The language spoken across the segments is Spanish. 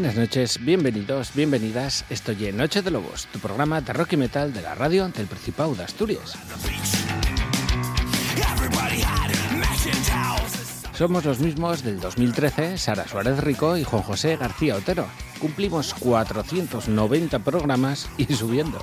Buenas noches, bienvenidos, bienvenidas. Estoy en Noche de Lobos, tu programa de rock y metal de la radio del Principado de Asturias. Somos los mismos del 2013, Sara Suárez Rico y Juan José García Otero. Cumplimos 490 programas y subiendo.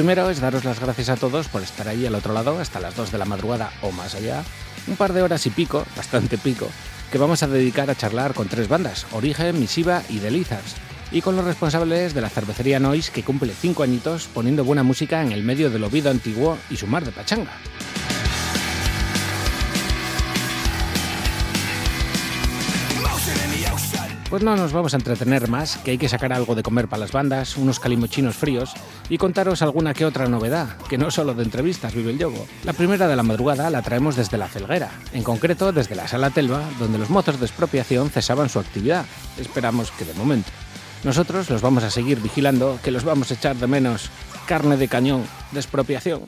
Primero es daros las gracias a todos por estar ahí al otro lado hasta las 2 de la madrugada o más allá. Un par de horas y pico, bastante pico, que vamos a dedicar a charlar con tres bandas, Origen, Misiva y The Lizards, y con los responsables de la cervecería Noise que cumple 5 añitos poniendo buena música en el medio del Ovido antiguo y su mar de pachanga. Pues no nos vamos a entretener más, que hay que sacar algo de comer para las bandas, unos calimochinos fríos y contaros alguna que otra novedad, que no solo de entrevistas vive el yogo. La primera de la madrugada la traemos desde la Felguera, en concreto desde la Sala Telva, donde los mozos de expropiación cesaban su actividad. Esperamos que de momento. Nosotros los vamos a seguir vigilando, que los vamos a echar de menos. Carne de cañón de expropiación.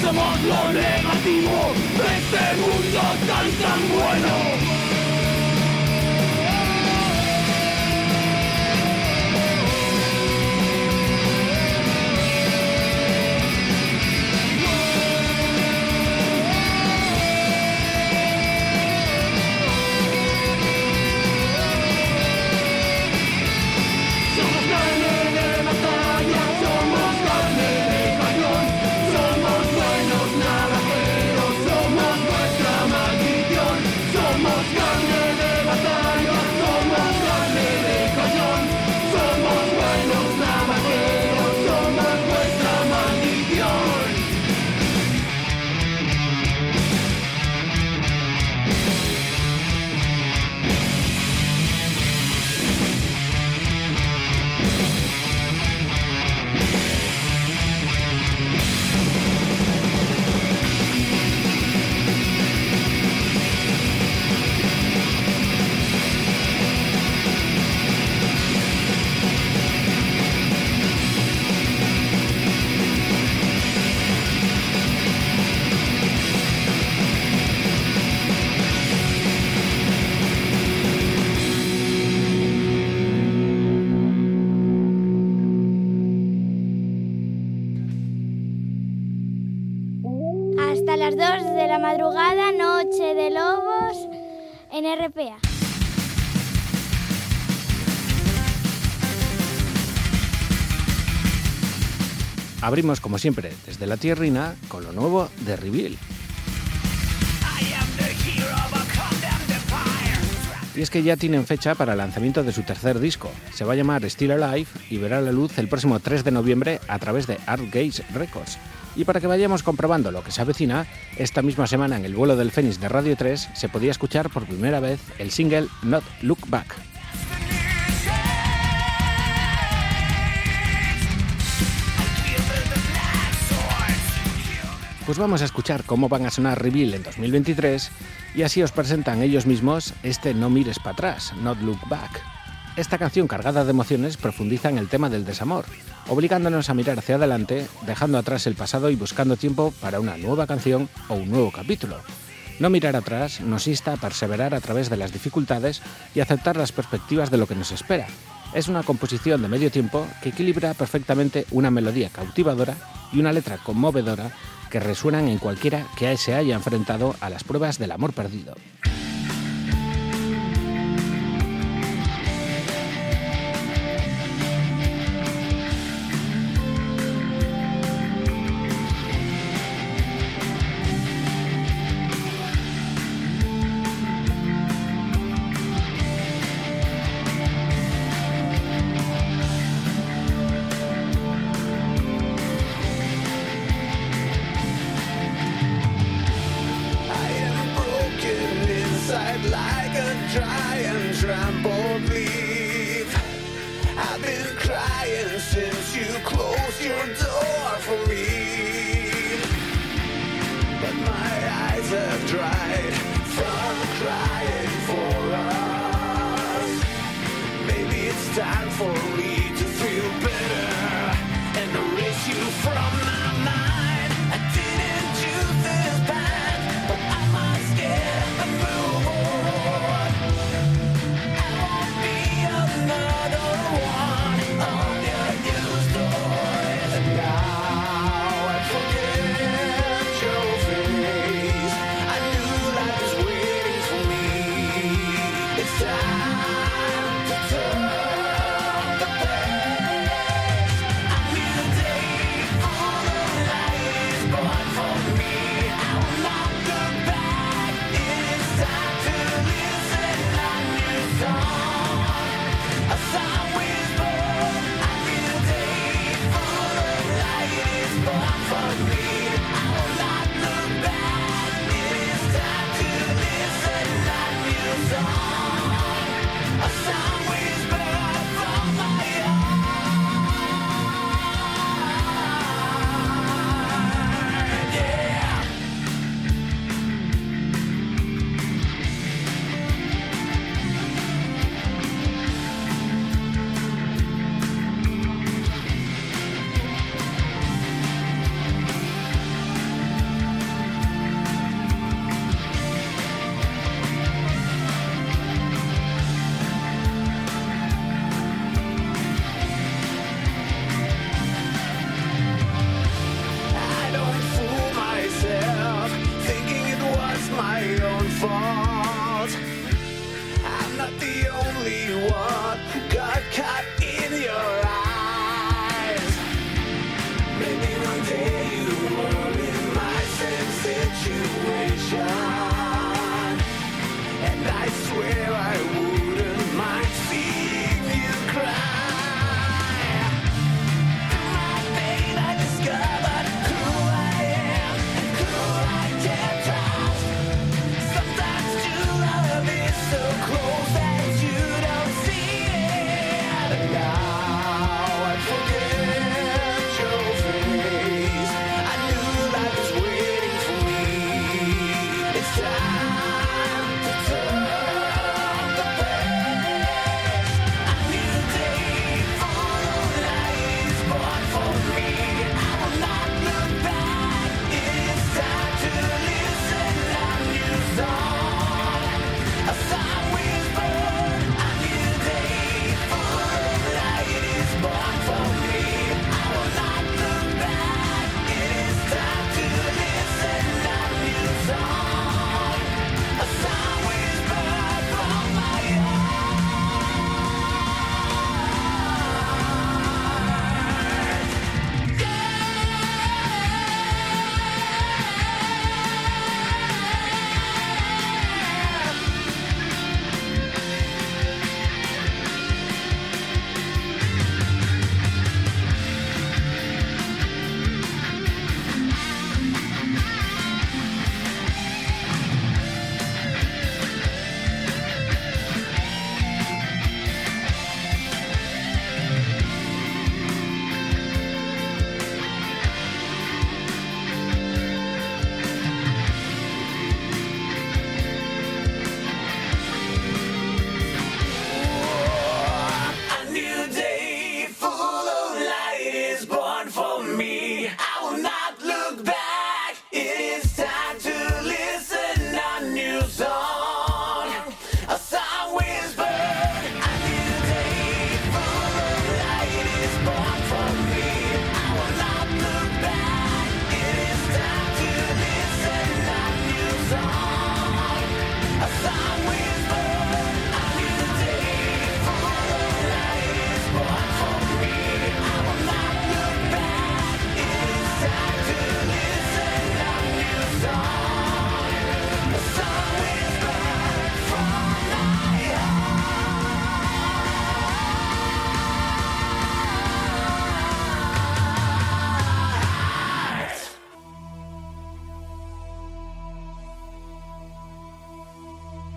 Somos la madrugada, Noche de Lobos en RPA. Abrimos como siempre desde la tierrina con lo nuevo de Reveal. Y es que ya tienen fecha para el lanzamiento de su tercer disco. Se va a llamar Still Alive y verá la luz el próximo 3 de noviembre a través de Art Gaze Records. Y para que vayamos comprobando lo que se avecina, esta misma semana en el vuelo del Fénix de Radio 3 se podía escuchar por primera vez el single Not Look Back. Pues vamos a escuchar cómo van a sonar Reveal en 2023 y así os presentan ellos mismos este No mires para atrás, Not Look Back. Esta canción cargada de emociones profundiza en el tema del desamor, obligándonos a mirar hacia adelante, dejando atrás el pasado y buscando tiempo para una nueva canción o un nuevo capítulo. No mirar atrás nos insta a perseverar a través de las dificultades y aceptar las perspectivas de lo que nos espera. Es una composición de medio tiempo que equilibra perfectamente una melodía cautivadora y una letra conmovedora que resuenan en cualquiera que se haya enfrentado a las pruebas del amor perdido. your door for me. But my eyes have dried from crying for us. Maybe it's time for me to feel better and erase you from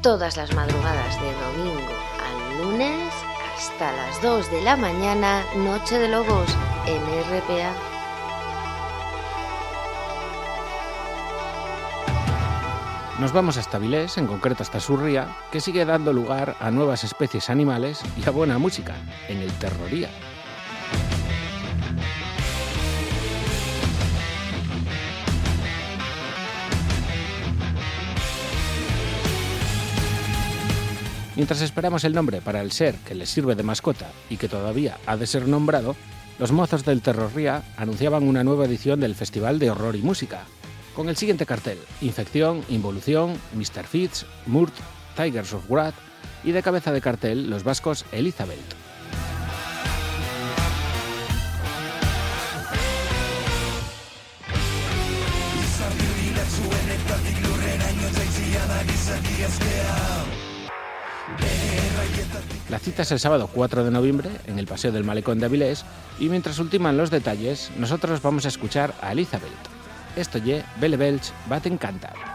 todas las madrugadas de domingo al lunes hasta las 2 de la mañana, Noche de Lobos en RPA. Nos vamos hasta Vilés, en concreto hasta Surria, que sigue dando lugar a nuevas especies animales y a buena música, en el Terroría. Mientras esperamos el nombre para el ser que les sirve de mascota y que todavía ha de ser nombrado, los mozos del Terrorría anunciaban una nueva edición del Festival de Horror y Música, con el siguiente cartel: Infección, Involución, Mr. Fitz, Murt, Tigers of Wrath y de cabeza de cartel los vascos Elizabeth. La cita es el sábado 4 de noviembre en el Paseo del Malecón de Avilés y mientras ultiman los detalles, nosotros vamos a escuchar a Elizabeth. Esto ye Belle Belch va a encantar.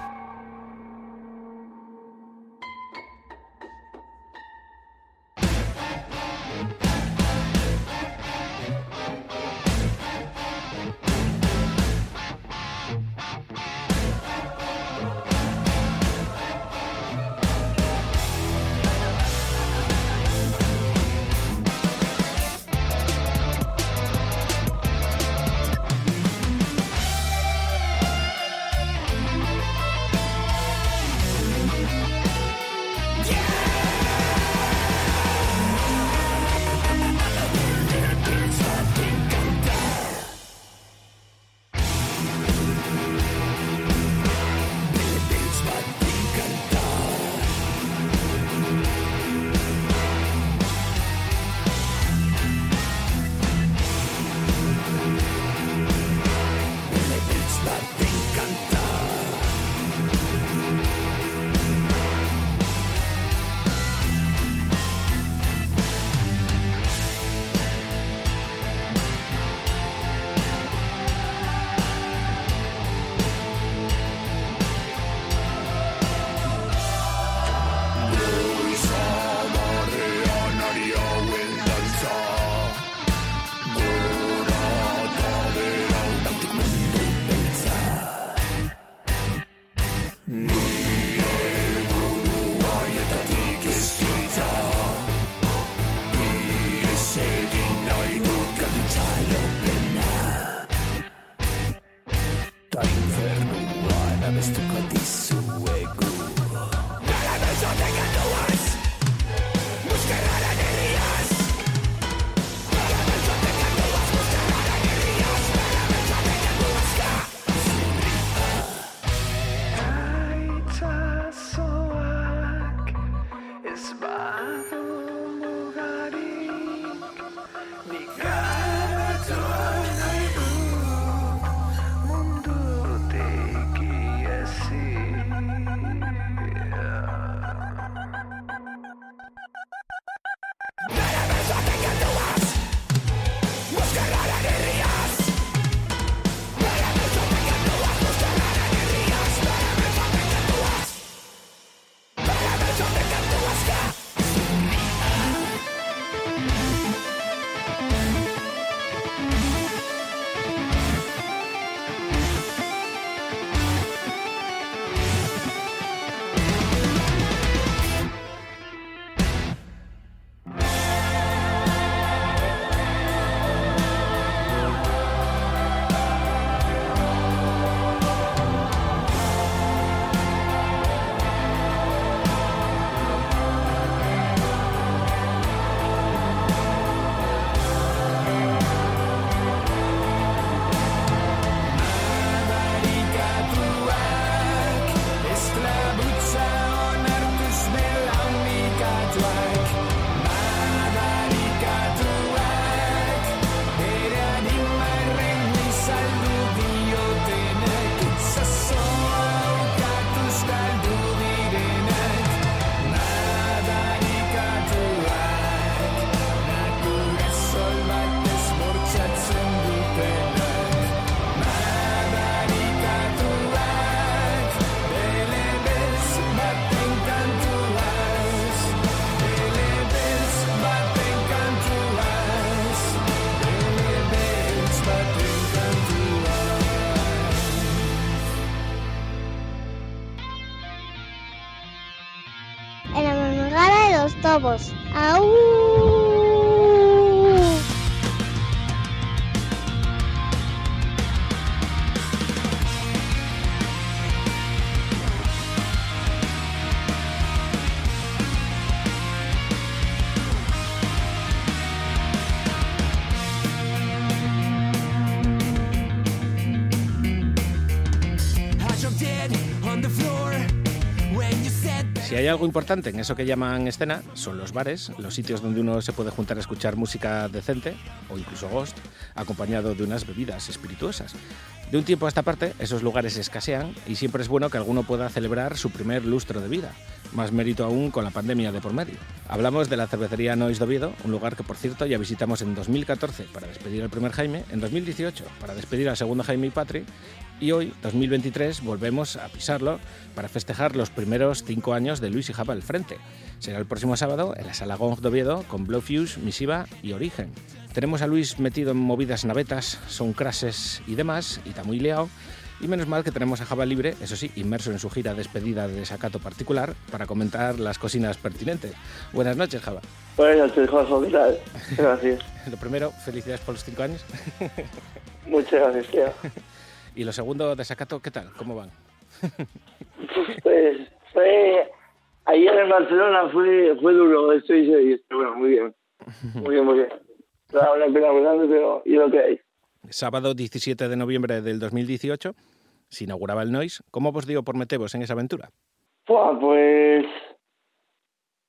Lobos. ¡Au! Hay algo importante en eso que llaman escena, son los bares, los sitios donde uno se puede juntar a escuchar música decente, o incluso ghost, acompañado de unas bebidas espirituosas. De un tiempo a esta parte, esos lugares escasean y siempre es bueno que alguno pueda celebrar su primer lustro de vida. Más mérito aún con la pandemia de por medio. Hablamos de la cervecería Nois Doviedo, un lugar que por cierto ya visitamos en 2014 para despedir al primer Jaime, en 2018 para despedir al segundo Jaime y Patri, y hoy, 2023, volvemos a pisarlo para festejar los primeros cinco años de Luis y Java al frente. Será el próximo sábado en la Sala Gong de Oviedo con Blowfuse, Misiva y Origen. Tenemos a Luis metido en movidas navetas, son crases y demás, y está muy liado. Y menos mal que tenemos a Java libre, eso sí, inmerso en su gira despedida de desacato particular, para comentar las cocinas pertinentes. Buenas noches, Java. Buenas noches, Jorge, ¿qué tal? Gracias. Lo primero, felicidades por los cinco años. Muchas gracias, tío. Y lo segundo, desacato, ¿qué tal? ¿Cómo van? Pues fue... Ayer en Barcelona fue, fue duro, estoy serio, bueno, muy bien. Muy bien, muy bien. Era una pena pero y lo que hay. Sábado 17 de noviembre del 2018 se inauguraba el Noise. ¿Cómo vos dio por metevos en esa aventura? Pues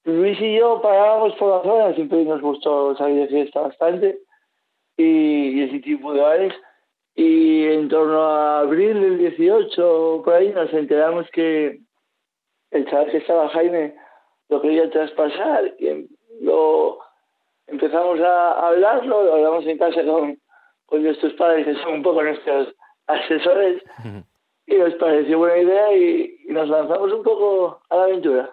Luis y yo parábamos por la zona, siempre nos gustó salir de fiesta bastante y, y ese tipo de bares. Y en torno a abril del 18, por ahí, nos enteramos que el chaval que estaba Jaime lo quería traspasar y lo empezamos a hablarlo, lo hablamos en casa con, con nuestros padres, que son un poco nuestros asesores, y nos pareció buena idea y, y nos lanzamos un poco a la aventura.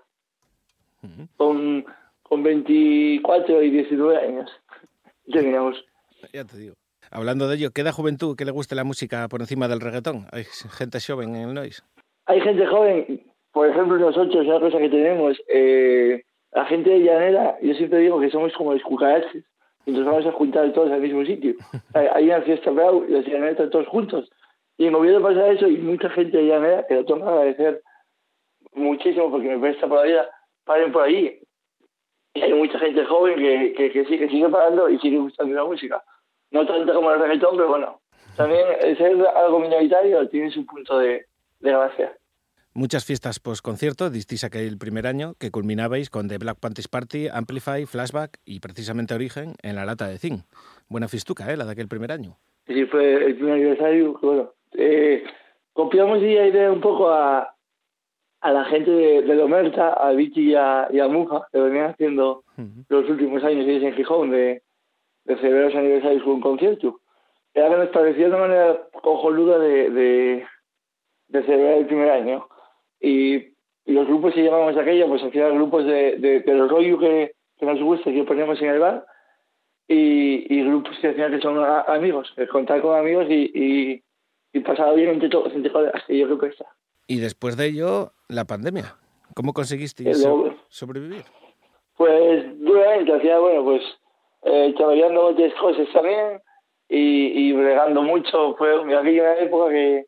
Con, con 24 y 19 años. Terminamos. Ya te digo. Hablando de ello, ¿queda juventud que le guste la música por encima del reggaetón? ¿Hay gente joven en el Noise? Hay gente joven, por ejemplo, nosotros, una cosa que tenemos, eh, la gente de Llanera, yo siempre digo que somos como los cucarachos, nos vamos a juntar todos al mismo sitio. hay, una fiesta bravo y los llaneras están todos juntos. Y en gobierno pasa eso y mucha gente de Llanera, que lo tengo que agradecer muchísimo porque me presta por la vida, paren por allí. Y hay mucha gente joven que, que, que, sí, que sigue parando y sigue gustando la música. No tanto como el reggaetón, pero bueno, también ser algo minoritario tiene su punto de, de gracia. Muchas fiestas post-concierto distís aquel primer año que culminabais con The Black Panthers Party, Amplify, Flashback y precisamente Origen en la lata de zinc. Buena fistuca, ¿eh? La de aquel primer año. Sí, fue el primer aniversario, bueno, eh, copiamos y idea un poco a, a la gente de, de Lomerta, a Vichy y a, y a Muja, que venían haciendo uh -huh. los últimos años en Gijón de, de celebrar los aniversarios con un concierto. Era que nos parecía una manera cojonuda de, de, de celebrar el primer año. Y, y los grupos que llevábamos aquello, pues hacían grupos de, de, de los rollos que, que nos gusta, que poníamos en el bar, y, y grupos que hacían que son a, amigos, que contar con amigos y, y, y pasar bien entre todos, entre colegas, que yo creo que está. Y después de ello, la pandemia. ¿Cómo conseguisteis so sobrevivir? Pues duramente, hacía, bueno, pues eh, trabajando muchas cosas también y, y bregando mucho. Fue aquella una época que,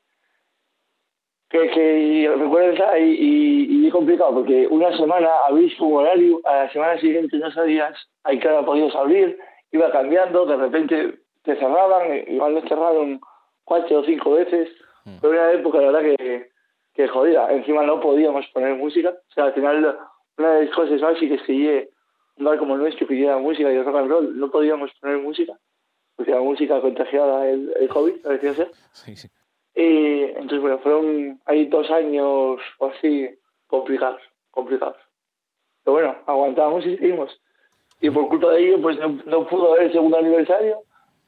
que, que recuerdo y, y, y complicado porque una semana abrís un horario, a la semana siguiente no sabías a qué hora podías abrir, iba cambiando, de repente te cerraban, igual nos cerraron cuatro o cinco veces. Mm. Fue una época, la verdad, que, que jodida. Encima no podíamos poner música. O sea, al final, una de las cosas básicas que lleve un bar como el nuestro, que lleva música y rock and roll, no podíamos poner música. Porque la música contagiada el, el COVID, parecía ser. Sí, sí. Y entonces, bueno, fueron ahí dos años o así complicados, complicados. Pero bueno, aguantamos y seguimos. Y por culpa de ello, pues no, no pudo haber el segundo aniversario,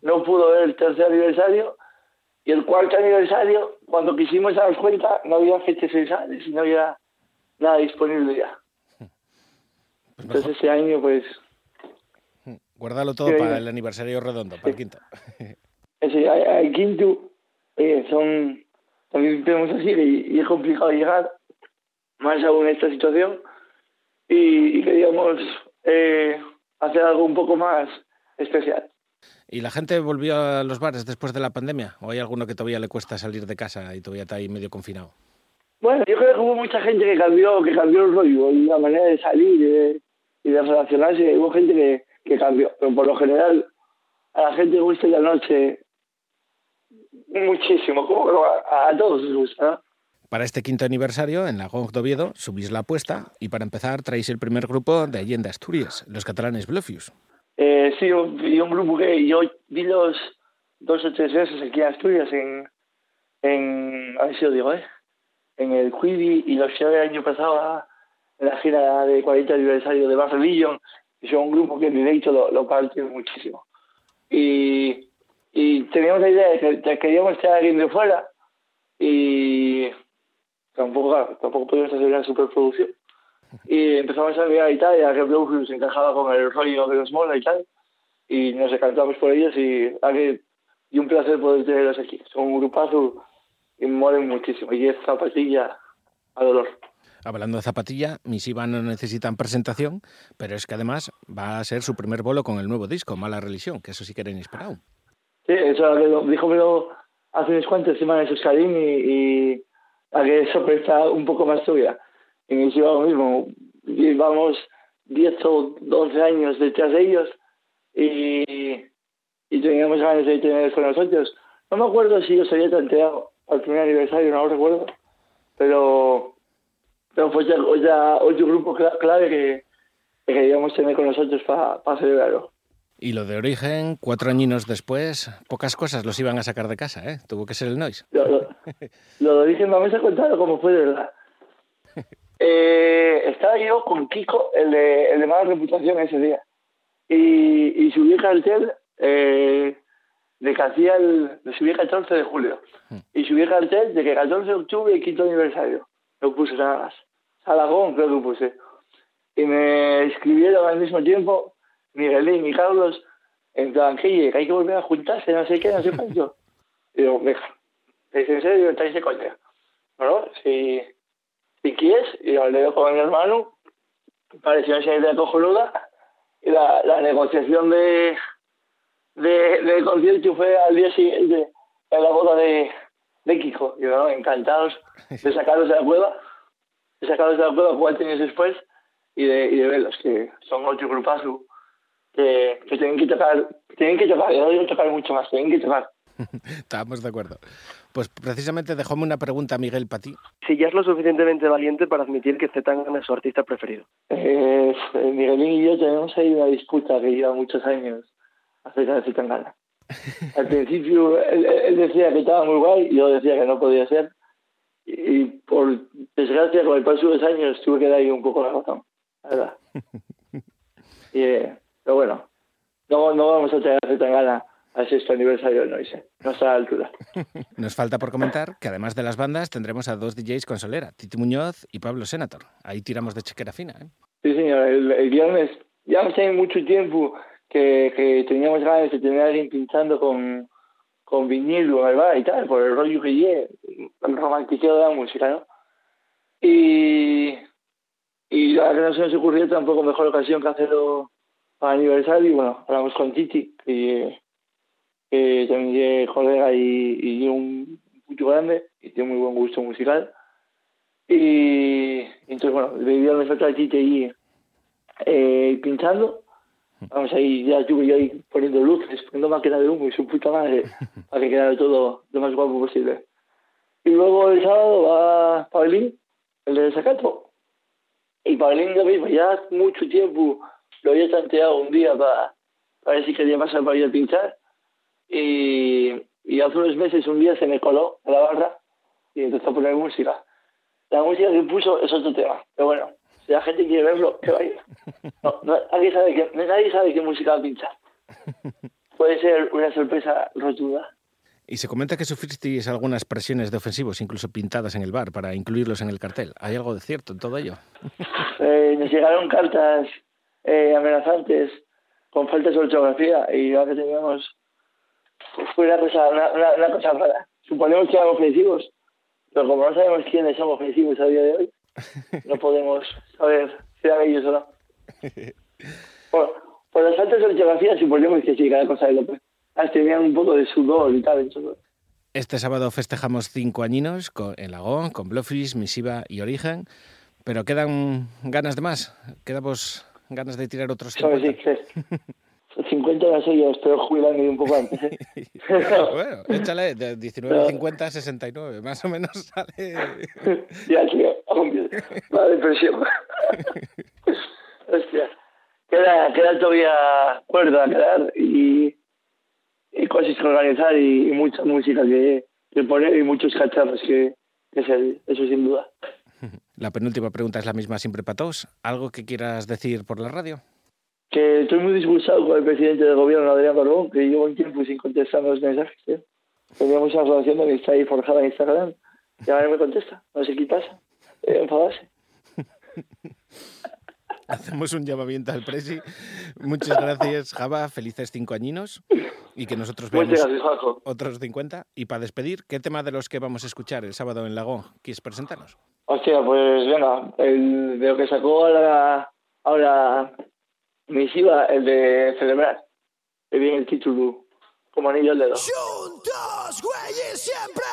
no pudo haber el tercer aniversario, y el cuarto aniversario, cuando quisimos darnos cuenta, no había fechas censales y no había nada disponible ya. Pues Entonces ese año, pues... Guárdalo todo para el aniversario redondo, para el quinto. Ese, el quinto, eh, son... También tenemos así y, y, es complicado llegar, más aún en esta situación. Y, y queríamos eh, hacer algo un poco más especial. ¿Y la gente volvió a los bares después de la pandemia? ¿O hay alguno que todavía le cuesta salir de casa y todavía está ahí medio confinado? Bueno, yo creo que hubo mucha gente que cambió, que cambió el rollo, la manera de salir y de, y de relacionarse. Hubo gente que, que cambió, pero por lo general a la gente gusta la noche muchísimo, como a, a todos les gusta. Para este quinto aniversario, en la GOG de Oviedo, subís la apuesta y para empezar traéis el primer grupo de Allende Asturias, los catalanes Blufius. Eh, sí, y un grupo que yo vi los dos o tres veces aquí en Asturias, en, en a ver si lo digo, ¿eh? en el Quibi y los llevé el año pasado en la gira de 40 aniversario de Bad Religion, son un grupo que en directo lo, lo parte muchísimo. Y, y teníamos la idea de que queríamos traer a alguien de fuera y tampoco, tampoco podíamos hacer una superproducción. Y empezamos a mirar a Italia, que Bluefield se encajaba con el rollo de los mola y tal, y nos encantamos por ellos y, a que- y un placer poder tenerlos aquí. Son un grupazo y molen muchísimo. Y es zapatilla a dolor. Hablando de zapatilla, Misiva no necesitan presentación, pero es que además va a ser su primer bolo con el nuevo disco, Mala Religión, que eso sí que era inesperado. Sí, eso lo- dijo hace unas cuantas semanas Oscarín y, y a que sorpresa un poco más tuya. Y me lo mismo. Llevamos 10 o 12 años detrás de ellos y, y teníamos ganas de tenerlos con nosotros. No me acuerdo si os había tanteado al primer aniversario, no lo recuerdo, pero, pero fue ya, ya otro grupo cla- clave que, que queríamos tener con nosotros para celebrarlo. Y lo de origen, cuatro añinos después, pocas cosas los iban a sacar de casa, ¿eh? Tuvo que ser el Noise. Lo, lo, lo dije, vamos a contarlo como fue de verdad. Eh, estaba yo con Kiko, el de, el de mala reputación ese día. Y, y subí el cartel eh, de que hacía el. Subí el 14 de julio. Y subí el cartel de que 14 de octubre, quinto aniversario. No puse nada más. Salagón, creo que puse. Y me escribieron al mismo tiempo Miguelín y Carlos en plan, que hay que volver a juntarse, no sé qué, no sé cuánto. Y digo, ¿es en serio? ¿Estáis de coña? Bueno, si, si quieres, y lo leo con mi hermano, pareció una idea cojonuda, y la, negociación de, de, del concierto fue al día siguiente, en la boda de, de Kiko. Y bueno, encantados de sacarlos de la cueva, de sacarlos de la cueva cuatro años después, y de, y de verlos, que son otro grupazo que, que tienen que tocar, tienen que tocar, yo digo tocar mucho más, tienen que tocar. Estábamos de acuerdo. Pues precisamente dejóme una pregunta, Miguel, para ti. Si ya es lo suficientemente valiente para admitir que Zetangana es su artista preferido. Eh, Miguelín y yo tenemos ahí una disputa que lleva muchos años acerca de Zetangana. Al principio él, él decía que estaba muy guay, yo decía que no podía ser. Y, y por desgracia, con el paso de los años, tuve que dar ahí un poco la razón, la verdad. Y, eh, pero bueno, no, no vamos a traer a Zetangana al sexto aniversario del Noise, no está a la altura. Nos falta por comentar que además de las bandas tendremos a dos DJs con solera, Titi Muñoz y Pablo Senator. Ahí tiramos de chequera fina, ¿eh? Sí, señor, el, el viernes ya hace mucho tiempo que, que teníamos ganas de tener a alguien pintando con, con vinilo ¿verdad? y tal, por el rollo que lleve, el romantiqueo de la música, ¿no? Y, y la que no se nos ocurrió tampoco mejor ocasión que hacerlo aniversario, y bueno, hablamos con Titi, que, que también es colega y, y un mucho grande, y tiene muy buen gusto musical. Y entonces, bueno, el viernes me falta Titi ahí eh, pintando. Vamos ahí, ya tuve yo ahí poniendo luces, poniendo máquina de humo y su puta madre para que quedara todo lo más guapo posible. Y luego el sábado va Paulín, el de Desacato. Y Paulín lo mismo, ya hace mucho tiempo lo había tanteado un día para, para ver si quería pasar para ir a pintar. Y, y hace unos meses un día se me coló a la barra y empezó a poner música. La música que puso es otro tema, pero bueno, si la gente quiere verlo, que vaya. No, no, nadie, sabe que, nadie sabe qué música va a pinchar. Puede ser una sorpresa rotunda. Y se comenta que sufristeis algunas presiones de ofensivos, incluso pintadas en el bar, para incluirlos en el cartel. ¿Hay algo de cierto en todo ello? Eh, nos llegaron cartas eh, amenazantes con faltas de ortografía y que teníamos fue una cosa, una, una, una cosa rara. Suponemos que eran ofensivos, pero como no sabemos quiénes son ofensivos a día de hoy, no podemos saber si eran ellos o no. por, por las altas ortografías suponemos que sí, cada cosa de López. Ah, tenían un poco de sudor y tal. Eso. Este sábado festejamos cinco añinos con, en Lagón, con Blowfish, Misiva y Origen, pero quedan ganas de más, quedamos ganas de tirar otros 50. Sí, sí. 50 no sé yo, espero jubilarme un poco antes. ¿eh? bueno, échale de 19 a 50 a 69, más o menos sale. ya, tío, va depresión. Hostia, queda, queda todavía cuerda a quedar y, y cosas que organizar y, y mucha música que, que, poner y muchos cacharros que, que ser, eso sin duda. La penúltima pregunta es la misma siempre para todos. ¿Algo que quieras decir por la radio? que estoy muy disgustado con el presidente del gobierno, Adrián Barbón, que llevo un tiempo sin contestar los mensajes. ¿eh? Teníamos una relación que está ahí forjada en Instagram y ahora no me contesta. No sé qué pasa. Eh, enfadarse. Hacemos un llamamiento al presi. Muchas gracias, Java. Felices cinco añinos y que nosotros veamos otros 50. Y para despedir, ¿qué tema de los que vamos a escuchar el sábado en Lagón quieres presentarnos? Hostia, pues venga, el de lo que sacó ahora, ahora misiva, el de celebrar. Que viene el título como anillo al dedo. Juntos, güeyes, siempre.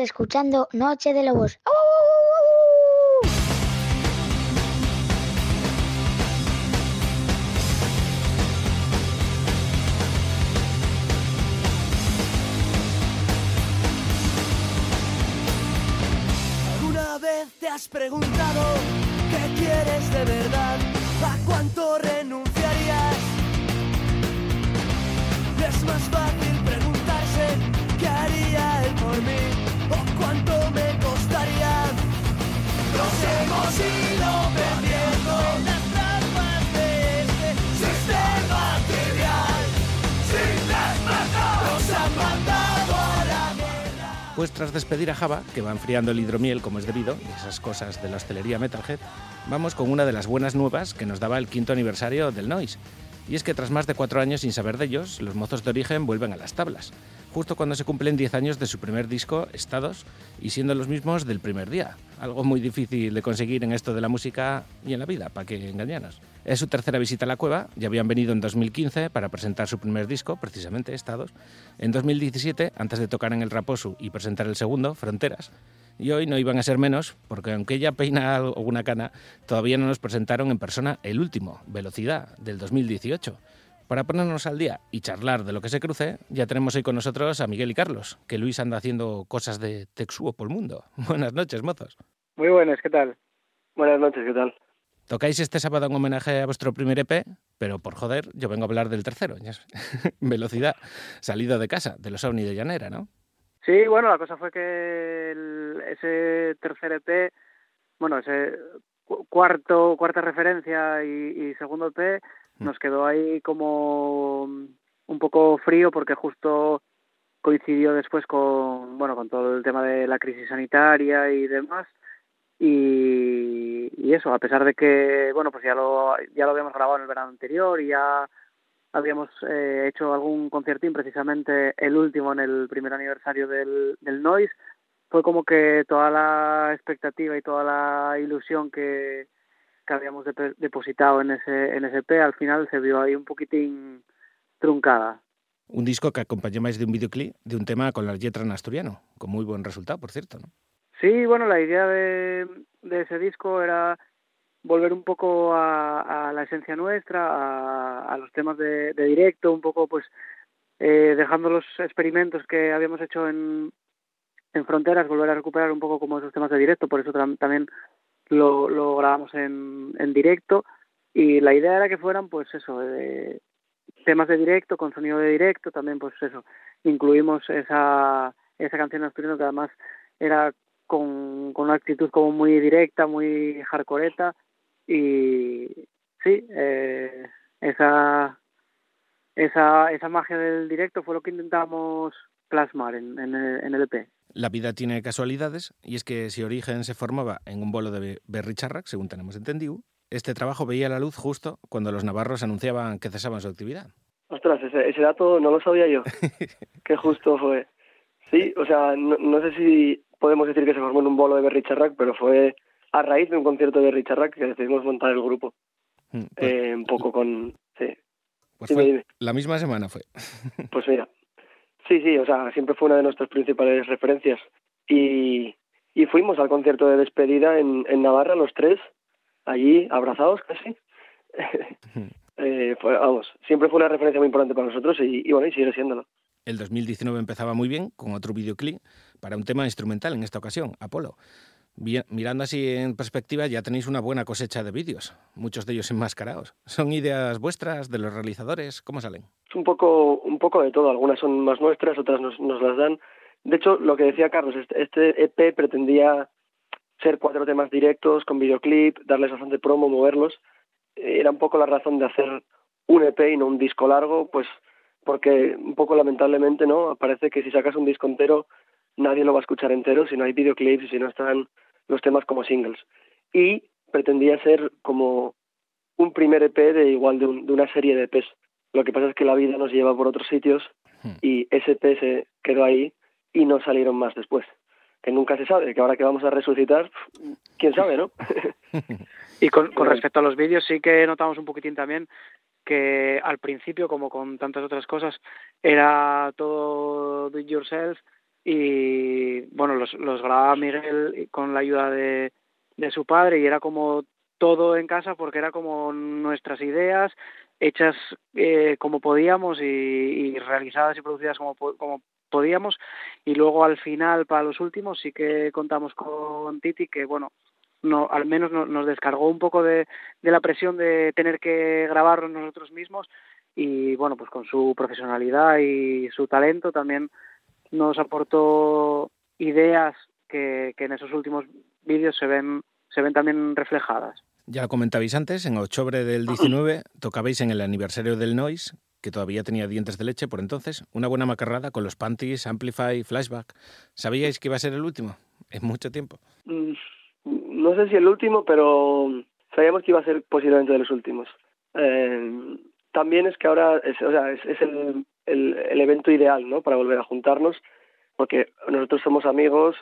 Escuchando Noche de Lobos. Tras despedir a Java, que va enfriando el hidromiel como es debido, esas cosas de la hostelería Metalhead, vamos con una de las buenas nuevas que nos daba el quinto aniversario del Noise. Y es que tras más de cuatro años sin saber de ellos, los mozos de origen vuelven a las tablas, justo cuando se cumplen 10 años de su primer disco, Estados, y siendo los mismos del primer día. Algo muy difícil de conseguir en esto de la música y en la vida, para que engañanos. Es su tercera visita a la cueva, ya habían venido en 2015 para presentar su primer disco, precisamente Estados. En 2017, antes de tocar en el Raposo y presentar el segundo, Fronteras. Y hoy no iban a ser menos, porque aunque ella peina alguna cana, todavía no nos presentaron en persona el último, Velocidad, del 2018. Para ponernos al día y charlar de lo que se cruce, ya tenemos hoy con nosotros a Miguel y Carlos, que Luis anda haciendo cosas de Texuo por el mundo. Buenas noches, mozos. Muy buenas, ¿qué tal? Buenas noches, ¿qué tal? Tocáis este sábado en homenaje a vuestro primer EP, pero por joder, yo vengo a hablar del tercero. Velocidad, salido de casa, de los OVNI de Llanera, ¿no? Sí, bueno, la cosa fue que el, ese tercer EP, bueno, ese cuarto, cuarta referencia y, y segundo EP. Nos quedó ahí como un poco frío porque justo coincidió después con, bueno, con todo el tema de la crisis sanitaria y demás. Y, y, eso, a pesar de que, bueno, pues ya lo, ya lo habíamos grabado en el verano anterior y ya habíamos eh, hecho algún conciertín, precisamente el último en el primer aniversario del, del Noise, fue como que toda la expectativa y toda la ilusión que, que habíamos de, depositado en ese, en ese P, al final se vio ahí un poquitín truncada. Un disco que acompañáis de un videoclip de un tema con la letra en asturiano, con muy buen resultado, por cierto, ¿no? Sí, bueno, la idea de, de ese disco era volver un poco a, a la esencia nuestra, a, a los temas de, de, directo, un poco pues eh, dejando los experimentos que habíamos hecho en, en Fronteras, volver a recuperar un poco como esos temas de directo, por eso también lo, lo grabamos en, en directo y la idea era que fueran pues eso, eh, temas de directo, con sonido de directo, también pues eso, incluimos esa, esa canción asturiana que además era con, con una actitud como muy directa, muy hardcoreta y sí, eh, esa, esa, esa magia del directo fue lo que intentamos plasmar en, en, el, en el EP. La vida tiene casualidades y es que si Origen se formaba en un bolo de Berricharrac, según tenemos entendido, este trabajo veía la luz justo cuando los navarros anunciaban que cesaban su actividad. Ostras, ese, ese dato no lo sabía yo. Qué justo fue. Sí, o sea, no, no sé si podemos decir que se formó en un bolo de Berry Charrac, pero fue a raíz de un concierto de Berry Charrac que decidimos montar el grupo. Mm, pues, eh, un poco con... Sí. Pues dime. la misma semana fue. pues mira, sí, sí, o sea, siempre fue una de nuestras principales referencias. Y, y fuimos al concierto de despedida en, en Navarra, los tres, allí abrazados casi. eh, vamos, siempre fue una referencia muy importante para nosotros y, y bueno, y sigue siéndolo. El 2019 empezaba muy bien con otro videoclip para un tema instrumental en esta ocasión, Apolo. Mirando así en perspectiva, ya tenéis una buena cosecha de vídeos, muchos de ellos enmascarados. ¿Son ideas vuestras, de los realizadores? ¿Cómo salen? Es un poco, un poco de todo. Algunas son más nuestras, otras nos, las dan. De hecho, lo que decía Carlos, este, este EP pretendía ser cuatro temas directos, con videoclip, darles bastante promo, moverlos. Era un poco la razón de hacer un EP y no un disco largo, pues porque un poco lamentablemente, ¿no? Parece que si sacas un disco entero nadie lo va a escuchar entero si no hay videoclips y si no están los temas como singles. Y pretendía ser como un primer EP de igual de, un, de una serie de EPs. Lo que pasa es que la vida nos lleva por otros sitios hmm. y ese EP se quedó ahí y no salieron más después. Que nunca se sabe, que ahora que vamos a resucitar, quién sabe, ¿no? y con, con respecto a los vídeos sí que notamos un poquitín también que al principio, como con tantas otras cosas, era todo do it yourself y bueno, los, los grababa Miguel con la ayuda de, de su padre y era como todo en casa porque era como nuestras ideas hechas eh, como podíamos y, realizadas y producidas como, como podíamos. Y luego al final para los últimos sí que contamos con Titi que bueno no al menos no, nos descargó un poco de, de la presión de tener que grabarlo nosotros mismos y bueno pues con su profesionalidad y su talento también nos aportó ideas que, que en esos últimos vídeos se ven, se ven también reflejadas. Ya lo comentabais antes, en octubre del 19 tocabais en el aniversario del Noise que todavía tenía dientes de leche por entonces, una buena macarrada con los panties, Amplify, Flashback. ¿Sabíais que iba a ser el último? En mucho tiempo. Mm, no sé si el último, pero sabíamos que iba a ser posiblemente de los últimos. Eh, también es que ahora es, o sea, es, es el, el, el, evento ideal ¿no? para volver a juntarnos, porque nosotros somos amigos,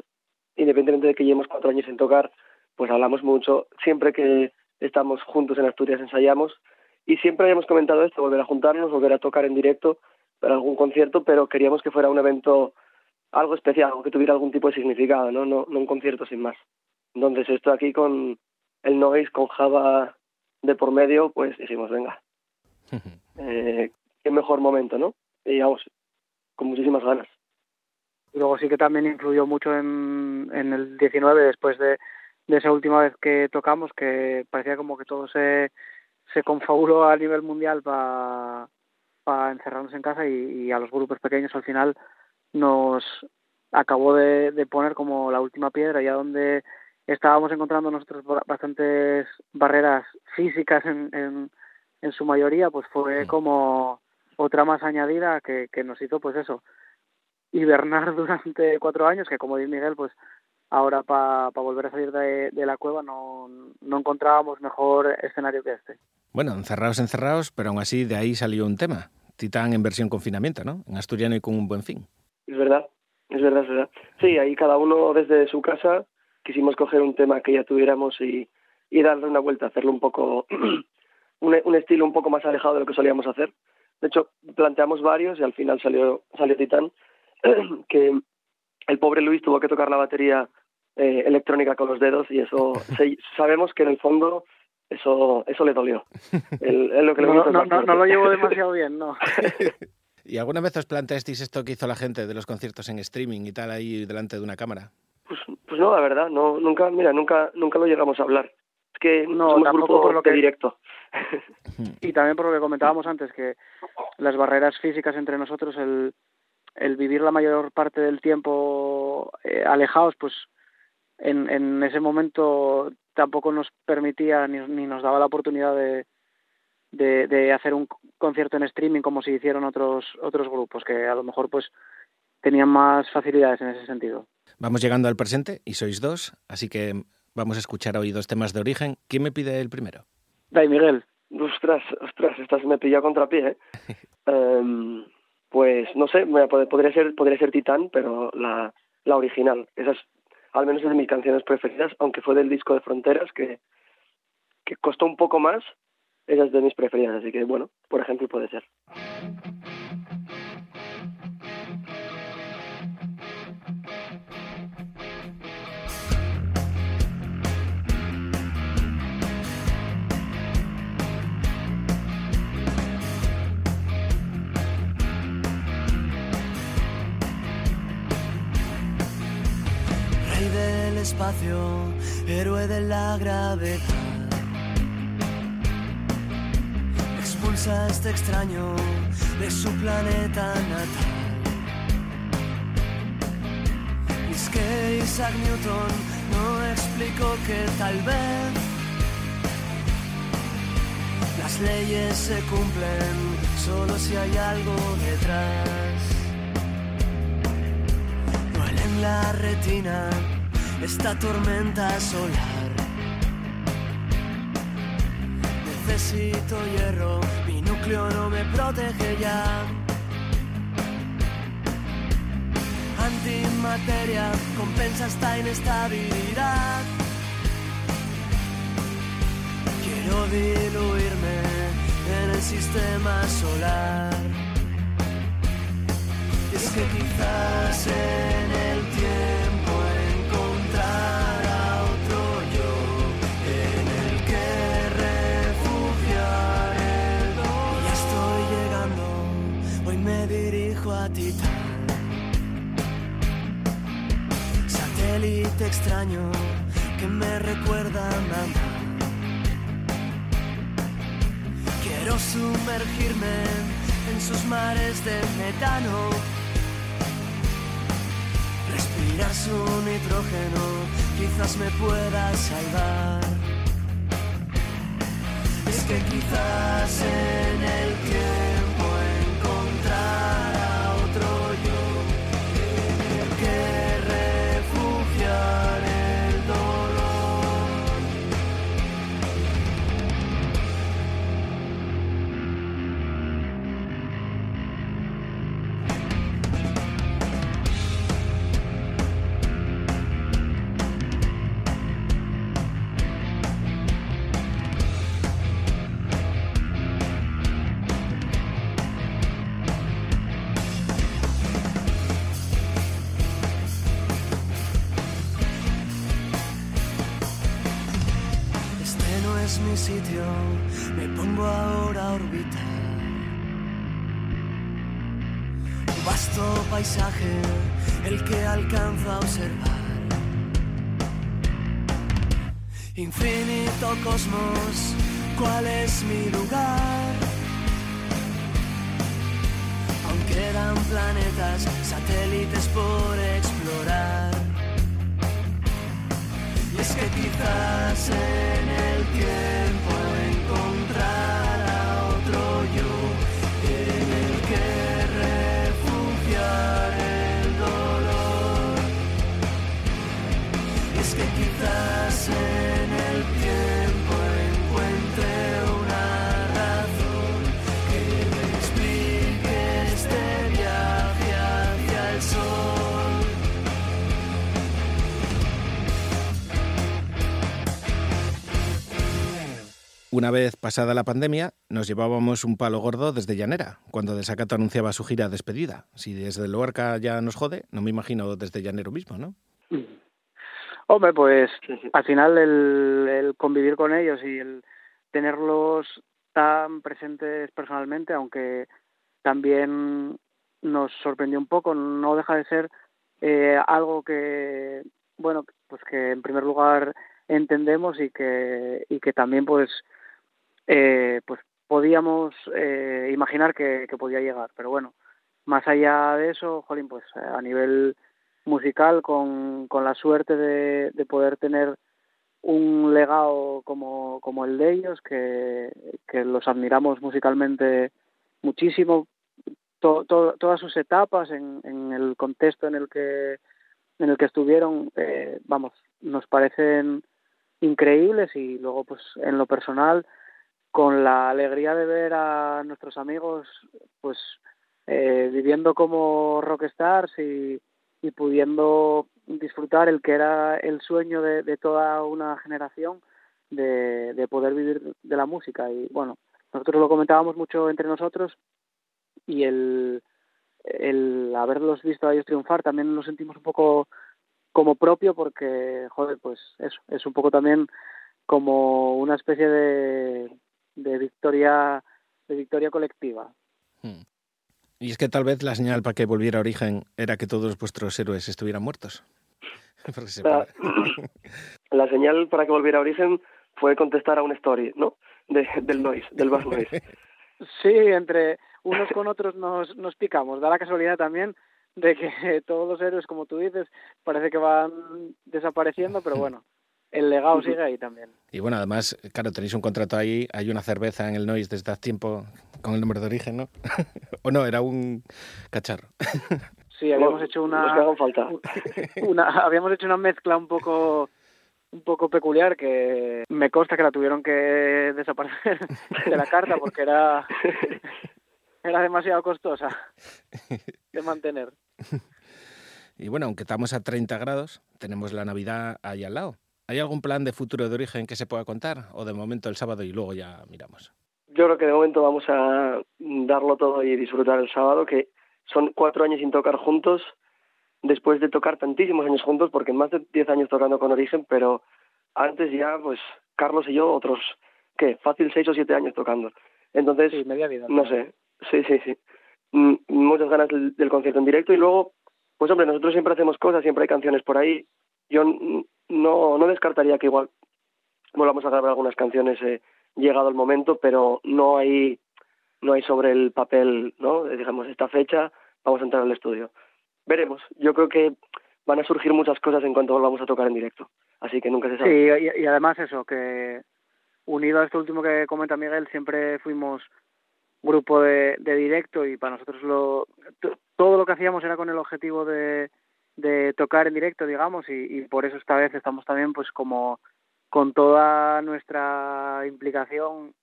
independientemente de que llevemos cuatro años sin tocar, pues hablamos mucho. Siempre que estamos juntos en Asturias ensayamos y siempre habíamos comentado esto, volver a juntarnos, volver a tocar en directo para algún concierto, pero queríamos que fuera un evento algo especial, algo que tuviera algún tipo de significado, ¿no? No, no un concierto sin más. Entonces esto aquí con el Noise, con Java de por medio, pues dijimos, venga, eh, qué mejor momento, ¿no? Y vamos, con muchísimas ganas. Y luego sí que también influyó mucho en, en el 19, después de, de esa última vez que tocamos, que parecía como que todo se, se confabuló a nivel mundial para pa encerrarnos en casa y, y, a los grupos pequeños al final nos acabó de, de poner como la última piedra, ya donde estábamos encontrando nosotros bastantes barreras físicas en, en, en su mayoría, pues fue como otra más añadida que, que nos hizo pues eso, hibernar durante cuatro años, que como dice Miguel, pues ahora para pa volver a salir de, de, la cueva no, no encontrábamos mejor escenario que este. Bueno, encerrados, encerrados, pero aún así de ahí salió un tema. Titán en versión confinamiento, ¿no? En asturiano y con un buen fin. Es verdad, es verdad, es verdad. Sí, ahí cada uno desde su casa quisimos coger un tema que ya tuviéramos y, y darle una vuelta, hacerlo un poco, un, un estilo un poco más alejado de lo que solíamos hacer. De hecho, planteamos varios y al final salió, salió Titán, que el pobre Luis tuvo que tocar la batería eh, electrónica con los dedos y eso se, sabemos que en el fondo eso eso le dolió. El, el lo que le no, no, no, no, lo llevo demasiado bien, no. ¿Y alguna vez os planteasteis esto que hizo la gente de los conciertos en streaming y tal ahí delante de una cámara? Pues, pues no, la verdad, no, nunca, mira, nunca, nunca lo llegamos a hablar. Es que no, somos grupo por lo de que... directo. y también por lo que comentábamos antes, que las barreras físicas entre nosotros, el, el vivir la mayor parte del tiempo eh, alejados, pues en, en ese momento tampoco nos permitía ni, ni nos daba la oportunidad de, de, de, hacer un concierto en streaming como si hicieron otros otros grupos que a lo mejor pues tenían más facilidades en ese sentido. Vamos llegando al presente y sois dos, así que vamos a escuchar hoy dos temas de origen. ¿Quién me pide el primero? Dai, Miguel. Ostras, ostras, esta se me pilló a contrapié, ¿eh? um, pues no sé, podría ser, podría ser Titán, pero la, la original. Esa es, al menos es de mis canciones preferidas, aunque fue del disco de Fronteras, que, que costó un poco más, esa es de mis preferidas, así que bueno, por ejemplo puede ser. Espacio, héroe de la gravedad. Expulsa a este extraño de su planeta natal. Es que Isaac Newton no explicó que tal vez las leyes se cumplen solo si hay algo detrás. Duele en la retina esta tormenta solar. Necesito hierro, mi núcleo no me protege ya. Antimateria compensa esta inestabilidad. Quiero diluirme en el sistema solar. Es que quizás en el tiempo Satélite extraño que me recuerda a mamá. Quiero sumergirme en sus mares de metano. Respirar su nitrógeno quizás me pueda salvar. Es que quizás en el tiempo Una vez pasada la pandemia, nos llevábamos un palo gordo desde Llanera, cuando Desacato anunciaba su gira despedida. Si desde Luarca ya nos jode, no me imagino desde Llanero mismo, ¿no? Hombre, pues al final el, el convivir con ellos y el tenerlos tan presentes personalmente, aunque también nos sorprendió un poco, no deja de ser eh, algo que, bueno, pues que en primer lugar entendemos y que, y que también pues, eh, pues podíamos eh, imaginar que, que podía llegar. Pero bueno, más allá de eso, jolín, pues a nivel musical con, con la suerte de, de poder tener un legado como, como el de ellos, que, que los admiramos musicalmente muchísimo, to, to, todas sus etapas en, en, el contexto en el que en el que estuvieron, eh, vamos, nos parecen increíbles y luego pues en lo personal con la alegría de ver a nuestros amigos pues eh, viviendo como rockstars y, y pudiendo disfrutar el que era el sueño de, de toda una generación de, de, poder vivir de la música. Y bueno nosotros lo comentábamos mucho entre nosotros y el el haberlos visto a ellos triunfar también lo sentimos un poco como propio porque joder pues eso es un poco también como una especie de, de victoria de victoria colectiva hmm. Y es que tal vez la señal para que volviera a origen era que todos vuestros héroes estuvieran muertos. la, la, señal para que volviera a origen fue contestar a una story, ¿no? De, del noise, del bass noise. Sí, entre unos con otros nos, nos picamos. Da la casualidad también de que todos los héroes, como tú dices, parece que van desapareciendo, pero bueno, el legado sigue ahí también. Y bueno, además, claro, tenéis un contrato ahí, hay una cerveza en el Noise desde hace tiempo con el nombre de origen, ¿no? o no, era un cacharro. sí, habíamos hecho una, falta. una habíamos hecho una mezcla un poco un poco peculiar que me consta que la tuvieron que desaparecer de la carta porque era era demasiado costosa de mantener. Y bueno, aunque estamos a 30 grados, tenemos la Navidad ahí al lado. ¿Hay algún plan de futuro de origen que se pueda contar? ¿O de momento el sábado y luego ya miramos? Yo creo que de momento vamos a darlo todo y disfrutar el sábado, que son cuatro años sin tocar juntos, después de tocar tantísimos años juntos, porque más de diez años tocando con Origen, pero antes ya, pues, Carlos y yo, otros, ¿qué? Fácil seis o siete años tocando. Entonces, sí, media vida, no sé, sí, sí, sí. Muchas ganas del, del concierto en directo y luego, pues hombre, nosotros siempre hacemos cosas, siempre hay canciones por ahí. Yo no, no descartaría que igual volvamos a grabar algunas canciones eh, llegado el momento, pero no hay no hay sobre el papel, ¿no? Digamos, esta fecha vamos a entrar al estudio. Veremos. Yo creo que van a surgir muchas cosas en cuanto volvamos a tocar en directo. Así que nunca se sabe. Sí, y, y además eso, que unido a esto último que comenta Miguel, siempre fuimos grupo de, de directo y para nosotros lo todo lo que hacíamos era con el objetivo de, de tocar en directo, digamos, y, y por eso esta vez estamos también pues como con toda nuestra implicación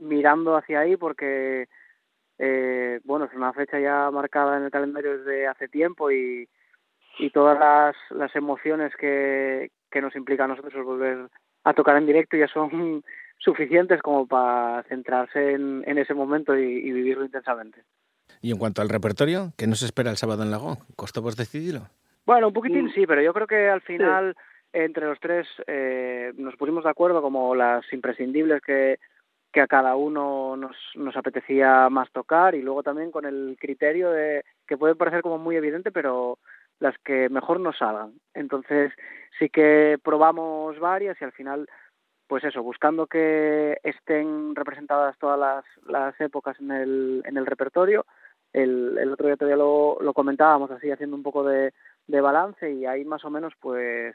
mirando hacia ahí porque eh, bueno es una fecha ya marcada en el calendario desde hace tiempo y, y todas las, las emociones que, que nos implica a nosotros volver a tocar en directo ya son suficientes como para centrarse en, en ese momento y, vivirlo intensamente. Y en cuanto al repertorio, ¿qué nos espera el sábado en Lago? ¿Costó vos decidirlo? Bueno, un poquitín sí, pero yo creo que al final entre los tres eh, nos pusimos de acuerdo como las imprescindibles que, que a cada uno nos, nos apetecía más tocar y luego también con el criterio de que puede parecer como muy evidente, pero las que mejor nos salgan. Entonces sí que probamos varias y al final, pues eso, buscando que estén representadas todas las, las épocas en el, en el repertorio. El, el otro día todavía lo, lo comentábamos así, haciendo un poco de, de balance y ahí más o menos pues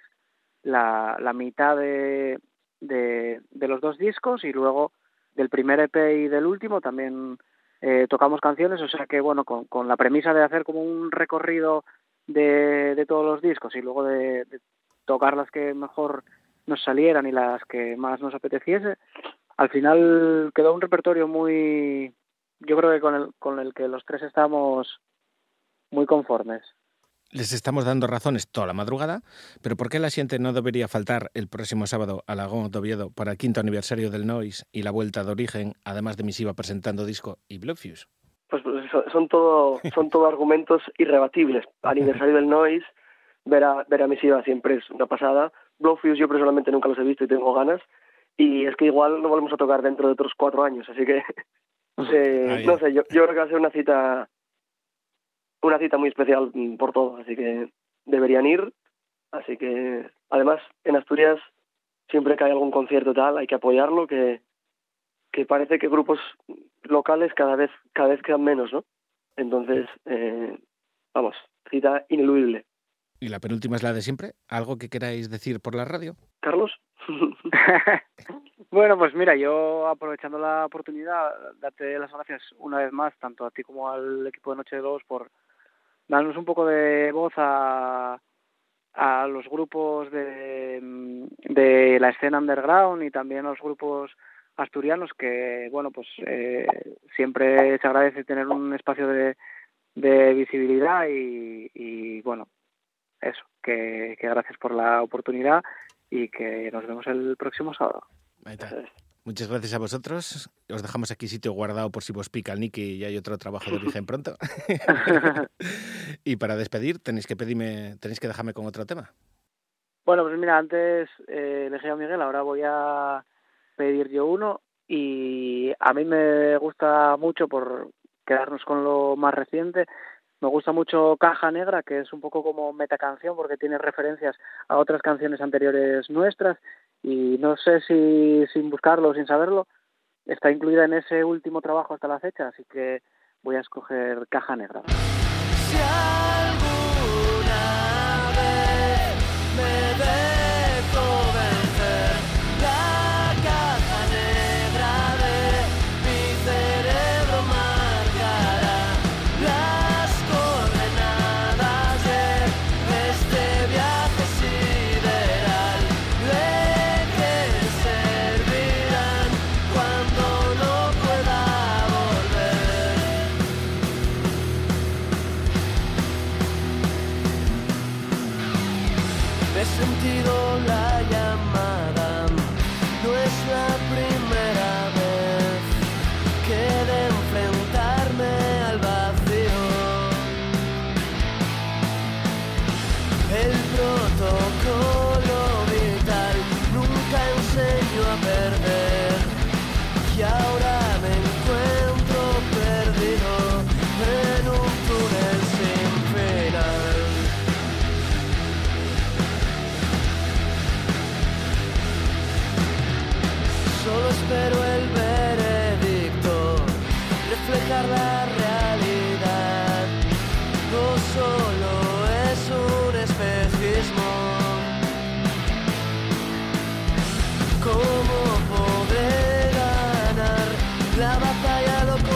la, la mitad de, de, los dos discos y luego del primer EP y del último también eh, tocamos canciones, o sea que bueno, con, con la premisa de hacer como un recorrido de, de todos los discos y luego de, de, tocar las que mejor nos salieran y las que más nos apeteciese, al final quedó un repertorio muy, yo creo que con el, con el que los tres estamos muy conformes. Les estamos dando razones toda la madrugada, pero ¿por qué la siente no debería faltar el próximo sábado a Lagón Oviedo para el quinto aniversario del Noise y la vuelta de origen, además de Misiva presentando disco y Bluefuse? Pues, son todo son todo argumentos irrebatibles. Aniversario del Noise, ver a, ver a Misiva siempre es una pasada. Bluefuse yo personalmente nunca los he visto y tengo ganas. Y es que igual no volvemos a tocar dentro de otros cuatro años, así que eh, no sé, yo, yo creo que va a ser una cita una cita muy especial por todo, así que deberían ir. Así que, además, en Asturias, siempre que hay algún concierto tal, hay que apoyarlo, que, que parece que grupos locales cada vez, cada vez quedan menos, ¿no? Entonces, eh, vamos, cita ineludible. Y la penúltima es la de siempre. ¿Algo que queráis decir por la radio? Carlos. bueno, pues mira, yo aprovechando la oportunidad, darte las gracias una vez más, tanto a ti como al equipo de Noche de Lobos, por, darnos un poco de voz a, a los grupos de, de la escena underground y también a los grupos asturianos que bueno pues eh, siempre se agradece tener un espacio de, de visibilidad y, y bueno eso que, que gracias por la oportunidad y que nos vemos el próximo sábado. Ahí está. Muchas gracias a vosotros. Os dejamos aquí sitio guardado por si vos pica el Nicky y hay otro trabajo de origen pronto. y para despedir, tenéis que pedirme, tenéis que dejarme con otro tema. Bueno, pues mira, antes eh, elegí a Miguel, ahora voy a pedir yo uno y a mí me gusta mucho por quedarnos con lo más reciente. Me gusta mucho Caja Negra, que es un poco como metacanción porque tiene referencias a otras canciones anteriores nuestras y no sé si sin buscarlo sin saberlo está incluida en ese último trabajo hasta la fecha, así que voy a escoger Caja Negra. batalla loco.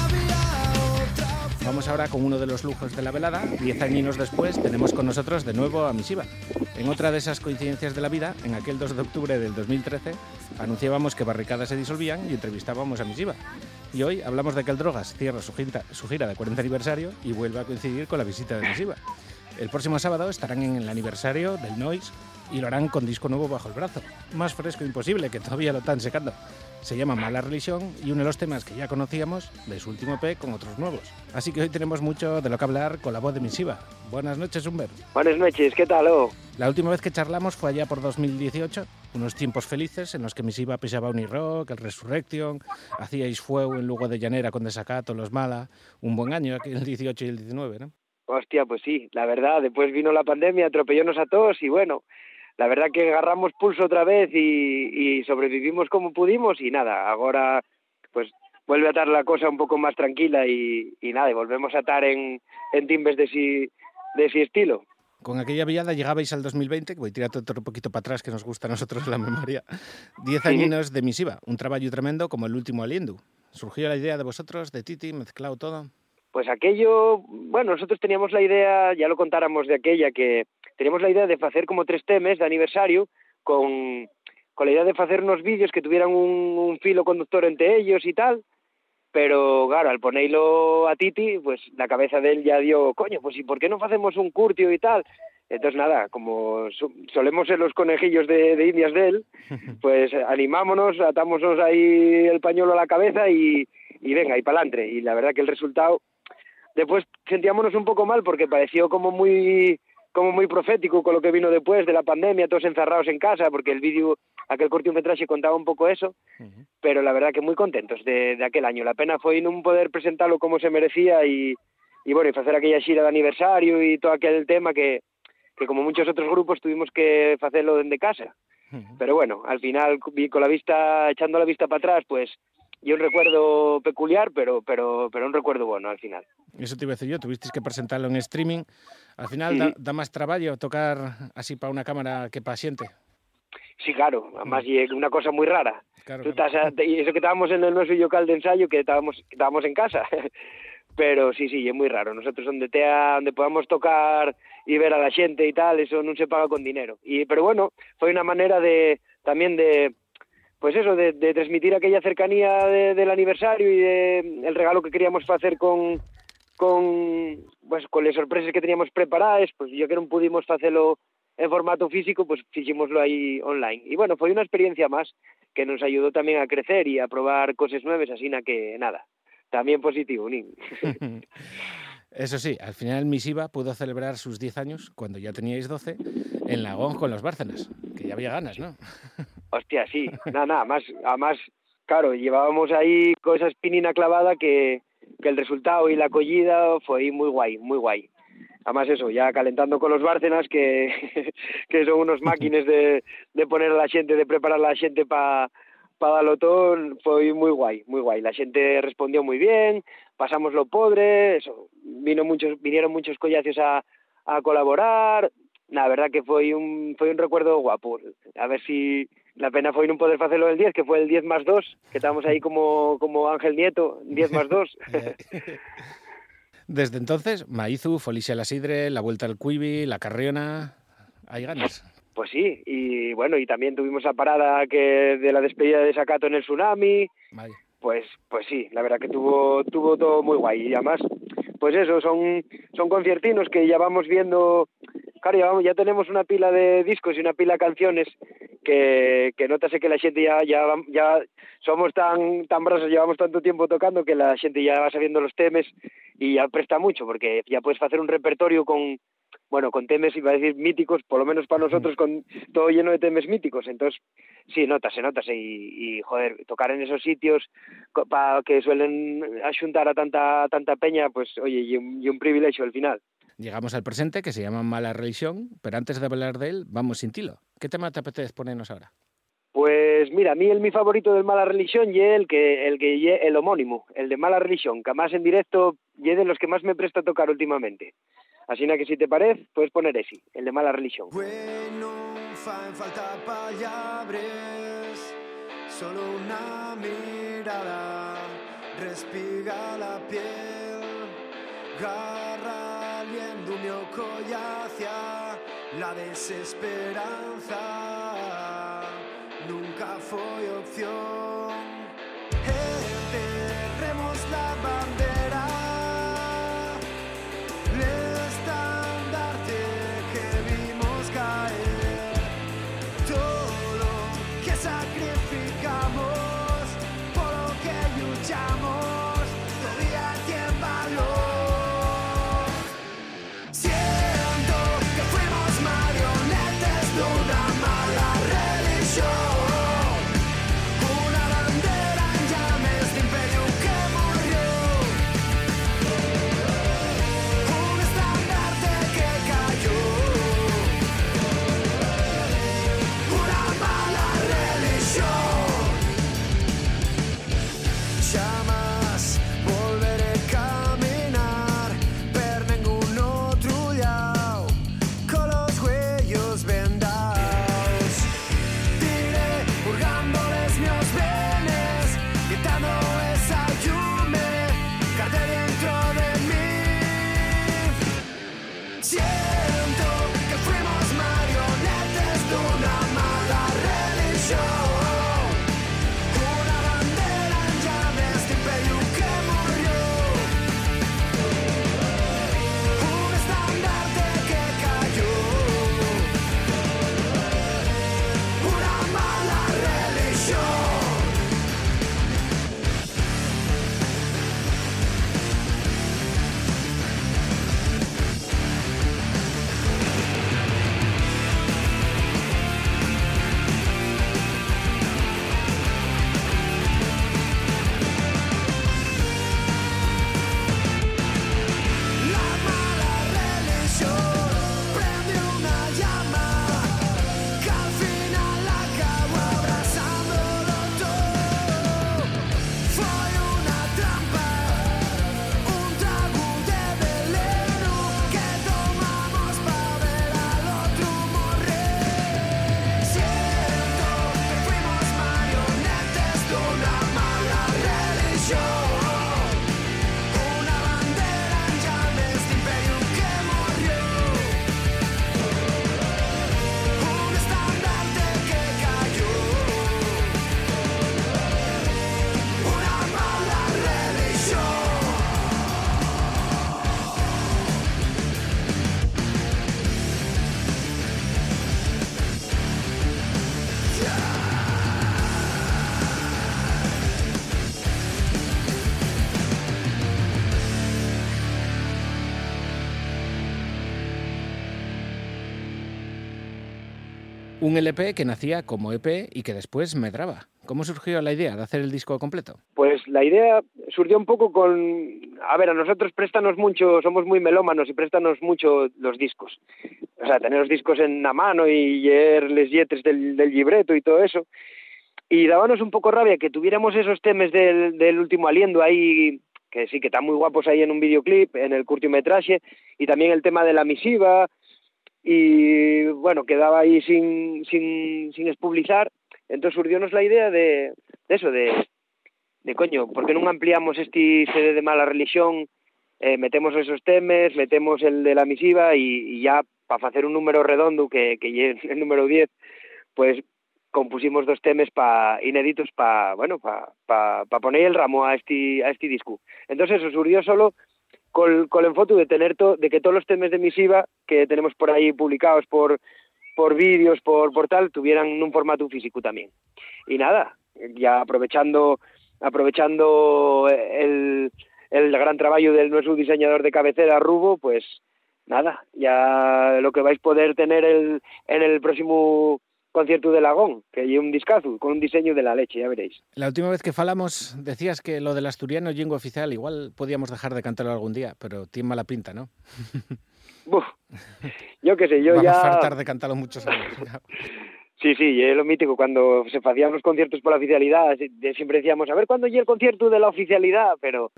Había otra opción. Vamos ahora con uno de los lujos de la velada. Diez añinos después tenemos con nosotros de nuevo a Misiva. En otra de esas coincidencias de la vida, en aquel 2 de octubre del 2013, anunciábamos que Barricadas se disolvían y entrevistábamos a Misiva. Y hoy hablamos de que el Drogas cierra su gira, su gira de 40 aniversario y vuelve a coincidir con la visita de Misiva. El próximo sábado estarán en el aniversario del Noise y lo harán con disco nuevo bajo el brazo. Más fresco imposible, que todavía lo están secando. Se llama Mala Religión y uno de los temas que ya conocíamos de su último EP con otros nuevos. Así que hoy tenemos mucho de lo que hablar con la voz de Misiva. Buenas noches, Humber. Buenas noches, ¿qué tal? Oh? La última vez que charlamos fue allá por 2018, unos tiempos felices en los que Misiva pisaba Unirock, el Resurrection, hacíais fuego en Lugo de Llanera con Desacato, Los Mala, un buen año aquí el 18 y el 19, ¿no? Hostia, pues sí, la verdad, después vino la pandemia, atropellónos a todos y bueno, la verdad que agarramos pulso otra vez y, y sobrevivimos como pudimos y nada, ahora pues vuelve a estar la cosa un poco más tranquila y, y nada, y volvemos a estar en, en timbres de sí, de sí estilo. Con aquella viada llegabais al 2020, que voy todo un poquito para atrás, que nos gusta a nosotros la memoria. Diez Sí. añinos de Misiva, un trabajo tremendo como el último Aliendu. ¿Surgió la idea de vosotros, de Titi, mezclado todo? Pues aquello, bueno, nosotros teníamos la idea, ya lo contáramos de aquella, que teníamos la idea de hacer como tres temas de aniversario con, con la idea de hacer unos vídeos que tuvieran un, un filo conductor entre ellos y tal, pero claro, al ponerlo a Titi, pues la cabeza de él ya dio, coño, pues ¿y por qué no hacemos un curtio y tal? Entonces nada, como so- solemos ser los conejillos de, de indias de él, pues animámonos, atámonos ahí el pañuelo a la cabeza y, y venga, y pa'lante. Y la verdad que el resultado, después sentíamos un poco mal porque pareció como muy como muy profético con lo que vino después de la pandemia, todos encerrados en casa, porque el vídeo, aquel cortometraje contaba un poco eso, pero la verdad que muy contentos de, de aquel año. La pena fue no poder presentarlo como se merecía y, y bueno, y hacer aquella xira de aniversario y todo aquel tema que, que como muchos otros grupos tuvimos que hacerlo desde casa. Pero bueno, al final, vi con la vista, echando la vista para atrás, pues, y un recuerdo peculiar, pero, pero, pero un recuerdo bueno al final. Eso te iba a decir yo, tuvisteis que presentarlo en streaming. Al final Sí. da, da más trabajo tocar así para una cámara que paciente. Sí, claro, además y es una cosa muy rara. Claro, Tú claro. estás a- y eso que estábamos en el nuestro local de ensayo, que estábamos, que estábamos en casa. Pero sí, sí, es muy raro. Nosotros donde tea, donde podamos tocar y ver a la gente y tal, eso no se paga con dinero. Y pero bueno, fue una manera de también de pues eso, de, transmitir aquella cercanía de- del aniversario y de el regalo que queríamos hacer con con pues con las sorpresas que teníamos preparadas, pues yo que no pudimos hacerlo en formato físico, pues hicimoslo ahí online. Y bueno, fue una experiencia más que nos ayudó también a crecer y a probar cosas nuevas, así na que nada, también positivo, Nin. Eso sí, al final Misiva pudo celebrar sus 10 años, cuando ya teníais 12, en Lagón con los Bárcenas, que ya había ganas, ¿no? Hostia, sí, nada, nada, más, además, claro, llevábamos ahí con esa espinina clavada que, que el resultado y la acogida fue muy guay, muy guay. Además eso, ya calentando con los Bárcenas, que, que son unos máquines de, de poner a la gente, de preparar a la gente para pa darlo todo, fue muy guay, muy guay. La gente respondió muy bien, pasamos lo podre, eso, vino muchos, vinieron muchos collacios a, a colaborar, la verdad que fue un, fue un recuerdo guapo. A ver si la pena fue no poder hacerlo el 10, que fue el 10 más 2, que estábamos ahí como, como Ángel Nieto, 10 más 2. Desde entonces, Maizu, Felicia La Sidre, La Vuelta al Cuivi, La Carriona... Hay ganas. Pues sí, y bueno, y también tuvimos la parada que de la despedida de Sacato en el tsunami, pues pues sí, la verdad que tuvo tuvo todo muy guay. Y además pues eso, son son conciertinos que ya vamos viendo, claro, ya, vamos- ya tenemos una pila de discos y una pila de canciones que, que notase que la gente ya ya somos tan tan brazos, llevamos tanto tiempo tocando que la gente ya va sabiendo los temas y ya presta mucho porque ya puedes hacer un repertorio con bueno, con temas, iba a decir míticos, por lo menos para nosotros, con todo lleno de temas míticos. Entonces, sí, notase, notase. Y, y joder, tocar en esos sitios para que suelen ayuntar a tanta tanta peña, pues, oye, y un, y un privilegio al final. Llegamos al presente que se llama Mala Religión, pero antes de hablar de él, vamos sin tilo. ¿Qué tema te apetece ponernos ahora? Pues mira, a mí el mi favorito del Mala Religión y el que el que ye el homónimo, el de Mala Religión, que más en directo y de los que más me presta a tocar últimamente. Así que si te parece, puedes poner ese, el de Mala Religión. Bueno, fan falta palabras, solo una mirada respiga la piel, garra aliendo mi oco hacia la desesperanza. Nunca fue opción. Enterremos la Un LP que nacía como EP y que después medraba. ¿Cómo surgió la idea de hacer el disco completo? Pues la idea surgió un poco con, a ver, a nosotros préstanos mucho, somos muy melómanos y préstanos mucho los discos. O sea, tener los discos en la mano y leer les yetres del, del libreto y todo eso. Y dábamos un poco rabia que tuviéramos esos temas del, último aliendo ahí, que sí, que están muy guapos ahí en un videoclip, en el curtiometraje, y también el tema de la misiva, y bueno, quedaba ahí sin, sin, sin expulsar. Entonces surgiónos la idea de, de eso, de, de coño, ¿por qué non ampliamos este CD de mala religión? Eh, metemos esos temas, metemos el de la misiva y, ya para hacer un número redondo que, que lle el número 10, pues compusimos dos temas pa, inéditos para bueno, pa, pa, pa poner el ramo a este, a este disco. Entonces eso surgió solo con el enfoque de tener to, de que todos los temas de misiva que tenemos por ahí publicados por por vídeos, por, por tal, tuvieran un formato físico también. Y nada, ya aprovechando aprovechando el, el gran trabajo del nuestro diseñador de cabecera, Rubo, pues nada, ya lo que vais a poder tener el, en el próximo concierto de Lagón, que hay un discazo con un diseño de la leche, ya veréis. La última vez que falamos decías que lo del asturiano jingo oficial igual podíamos dejar de cantarlo algún día, pero tiene mala pinta, ¿no? Buf, yo qué sé, yo Vamos ya... a faltar de cantarlo muchos años. Sí, sí, es lo mítico, cuando se hacían los conciertos por la oficialidad, siempre decíamos, a ver cuándo llega el concierto de la oficialidad, pero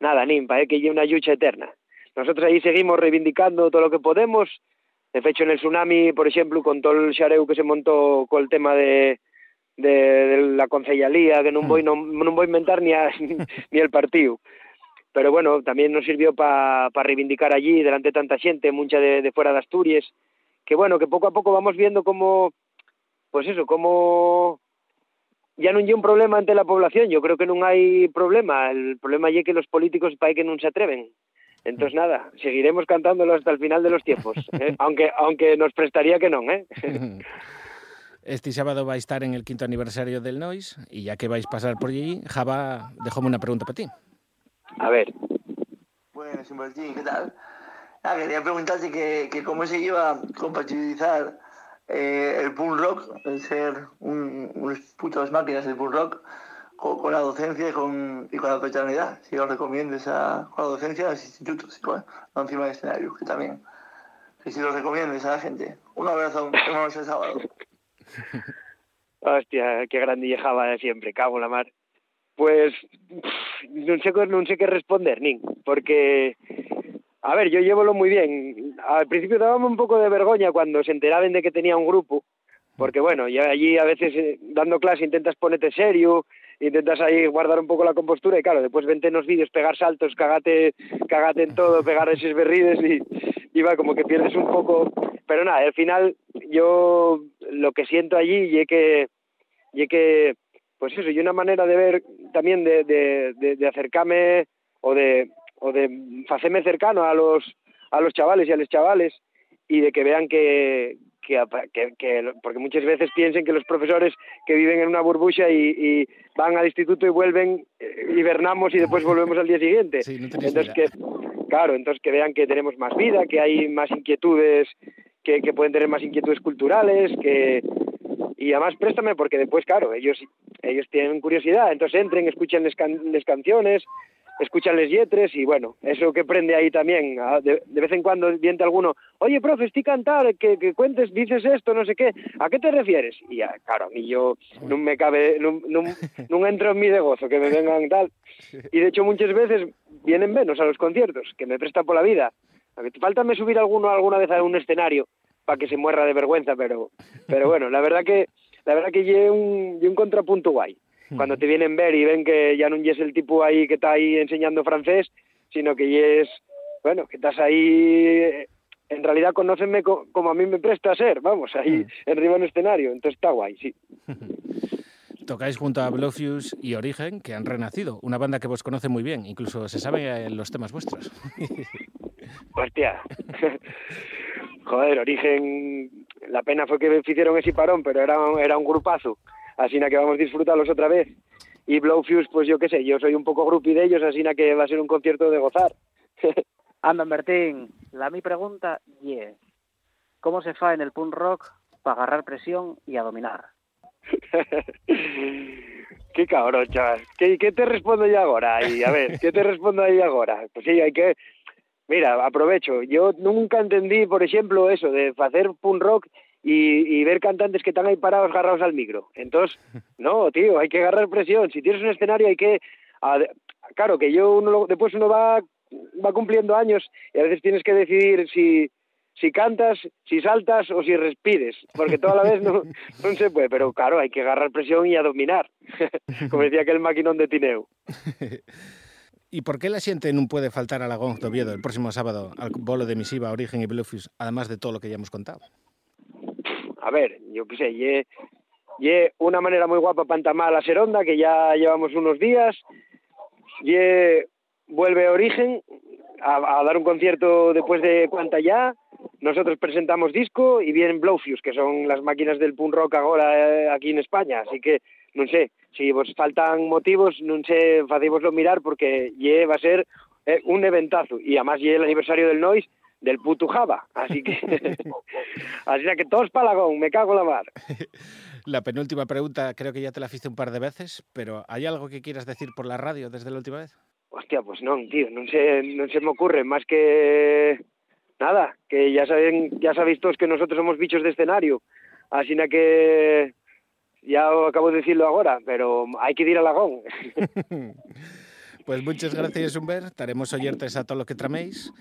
nada, nimpa, eh, que lleva una lucha eterna. Nosotros ahí seguimos reivindicando todo lo que podemos, de hecho en el tsunami, por ejemplo, con todo el xareu que se montó con el tema de, de, de la concellalía, que non voy, non, non voy a inventar ni, a, ni el partido. Pero bueno, también nos sirvió para pa reivindicar allí, delante de tanta gente, mucha de, de fuera de Asturias, que bueno, que poco a poco vamos viendo cómo, pues eso, como ya non lle un problema ante la población, yo creo que non hai problema, el problema é que los políticos pai que non se atreven. Entonces nada, seguiremos cantándolo hasta el final de los tiempos, ¿eh? aunque aunque nos prestaría que non, eh. Este sábado va a estar en el quinto aniversario del Noise y ya que vais a pasar por allí, Java, déjame una pregunta para ti. A ver, Bueno, sin Martín, ¿qué tal? Ah, quería preguntarte que, que cómo se lleva compatibilizar eh, el punk rock, el ser un, unos putas máquinas del punk rock, con, con la docencia y con, y con la paternidad. Si os recomiendes a, con la docencia a los institutos, no encima del escenario, que también. Que si lo recomiendes a la gente. Un abrazo, una noche el sábado. hostia, qué grande llegaba de siempre, cago en la mar. Pues sei, co- non sei que responder, nin, porque A ver, yo llevo muy bien. Al principio dábamos un poco de vergüenza cuando se enteraban de que tenía un grupo, porque bueno, ya allí a veces eh, dando clase intentas ponerte serio, intentas ahí guardar un poco la compostura y claro, después vente en los vídeos pegar saltos, cagate, cagate en todo, pegar esos berrides y, y va como que pierdes un poco. Pero nada, al final yo lo que siento allí y que, y que pues eso, y una manera de ver también de, de, de, de acercarme o de o de hacerme cercano a los a los chavales y a los chavales y de que vean que, que, que, que porque muchas veces piensen que los profesores que viven en una burbuja y, y van al instituto y vuelven eh, hibernamos y después volvemos al día siguiente. Sí, no entonces que claro entonces que vean que tenemos más vida que hay más inquietudes que, que pueden tener más inquietudes culturales que y además préstame porque después claro ellos ellos tienen curiosidad entonces entren escuchen las can canciones escuchan les yetres y bueno, eso que prende ahí también, de, de vez en cuando viente alguno, oye, profe, estoy cantar, que, que cuentes, dices esto, no sé qué, ¿a qué te refieres? Y ya, claro, a mí yo no me cabe, no, entro en mi de gozo, que me vengan tal, y de hecho muchas veces vienen menos a los conciertos, que me presta por la vida, falta me subir alguno alguna vez a un escenario para que se muerra de vergüenza, pero, pero bueno, la verdad que, la verdad que lleve un, un contrapunto guay cuando te vienen ver y ven que ya no es el tipo ahí que está ahí enseñando francés, sino que es, bueno, que estás ahí, en realidad conócenme co como a mí me presta a ser, vamos, ahí arriba en el escenario, entonces está guay, sí. Tocáis junto a Blowfuse y Origen, que han renacido, una banda que vos conoce muy bien, incluso se sabe los temas vuestros. Hostia. Joder, Origen, la pena fue que hicieron ese parón, pero era, era un grupazo así que vamos a disfrutarlos otra vez. Y Blowfuse, pues yo qué sé, yo soy un poco grupi de ellos, así que va a ser un concierto de gozar. Anda, Bertín, la mi pregunta es, ¿cómo se fa en el punk rock para agarrar presión y a dominar? qué cabrón, chaval. ¿Qué, ¿Qué, te respondo yo ahora? Y a ver, ¿qué te respondo ahí ahora? Pues sí, hay que... Mira, aprovecho. Yo nunca entendí, por ejemplo, eso de hacer punk rock y, y, ver cantantes que están ahí parados agarrados al micro. Entonces, no, tío, hay que agarrar presión. Si tienes un escenario hay que... A, claro, que yo uno después uno va, va cumpliendo años y a veces tienes que decidir si, si cantas, si saltas o si respides, porque toda la vez no, no se puede, pero claro, hay que agarrar presión y a dominar, como decía aquel maquinón de Tineo. ¿Y por qué la gente no puede faltar a la Gong de Oviedo el próximo sábado al bolo de Misiva, Origen y Bluefus, además de todo lo que ya hemos contado? A ver, yo qué sé, y, y una manera muy guapa para entamar la seronda, que ya llevamos unos días, y vuelve Origen a, a, dar un concierto después de cuanta ya, nosotros presentamos disco y vienen Blowfuse, que son las máquinas del punk rock ahora eh, aquí en España, así que, no sé, si vos faltan motivos, no sé, facémoslo mirar, porque ye va a ser eh, un eventazo, y además ye el aniversario del Noise, del puto Java. Así que, así que todos palagón, me cago en la mar. La penúltima pregunta creo que ya te la hiciste un par de veces, pero ¿hay algo que quieras decir por la radio desde la última vez? Hostia, pues no, tío, no se, no se me ocurre más que nada, que ya saben, ya sabéis todos que nosotros somos bichos de escenario, así que ya acabo de decirlo ahora, pero hay que ir a Lagón. Pues muchas gracias, Humber. Estaremos oyentes a todo lo que traméis.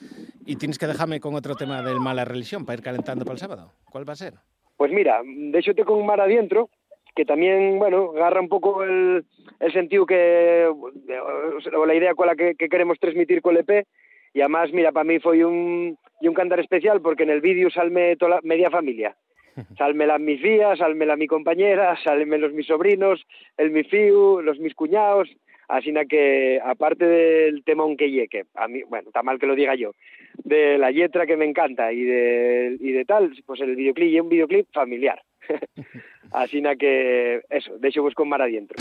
Y tienes que dejarme con otro tema del mala religión para ir calentando para el sábado. ¿Cuál va a ser? Pues mira, de hecho te con Mar Adentro, que también, bueno, agarra un poco el, el sentido que, o la idea con la que, que queremos transmitir con el EP. Y además, mira, para mí fue un, y un cantar especial porque en el vídeo salme toda la media familia. Salme las mis vías, salme la mi compañera, salme los mis sobrinos, el mi fiu, los mis cuñados, Así que, aparte del temón que llegue, a mí, bueno, está mal que lo diga yo, de la letra que me encanta y de, y de tal, pues el videoclip y un videoclip familiar. Así que, eso, de hecho, pues con mar adentro.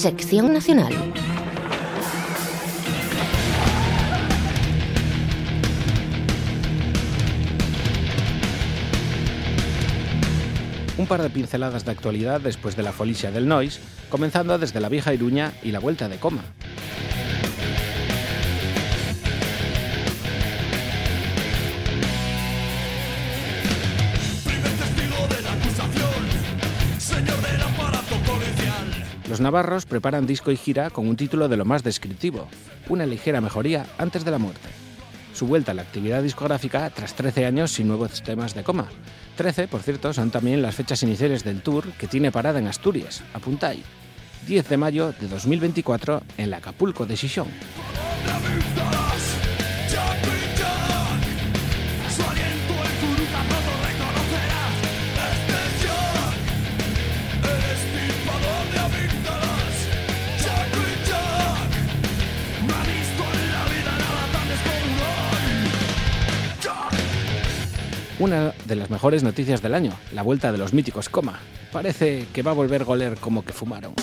Sección Nacional. Un par de pinceladas de actualidad después de la folicia del Noise, comenzando desde la vieja Iruña y la vuelta de coma. Navarros preparan disco y gira con un título de lo más descriptivo, Una ligera mejoría antes de la muerte. Su vuelta a la actividad discográfica tras 13 años sin nuevos temas de coma. 13, por cierto, son también las fechas iniciales del tour que tiene parada en Asturias, apuntáis. 10 de mayo de 2024 en la Acapulco de Xixón. Una de las mejores noticias del año, la vuelta de los míticos Coma. Parece que va a volver Goler como que fumaron.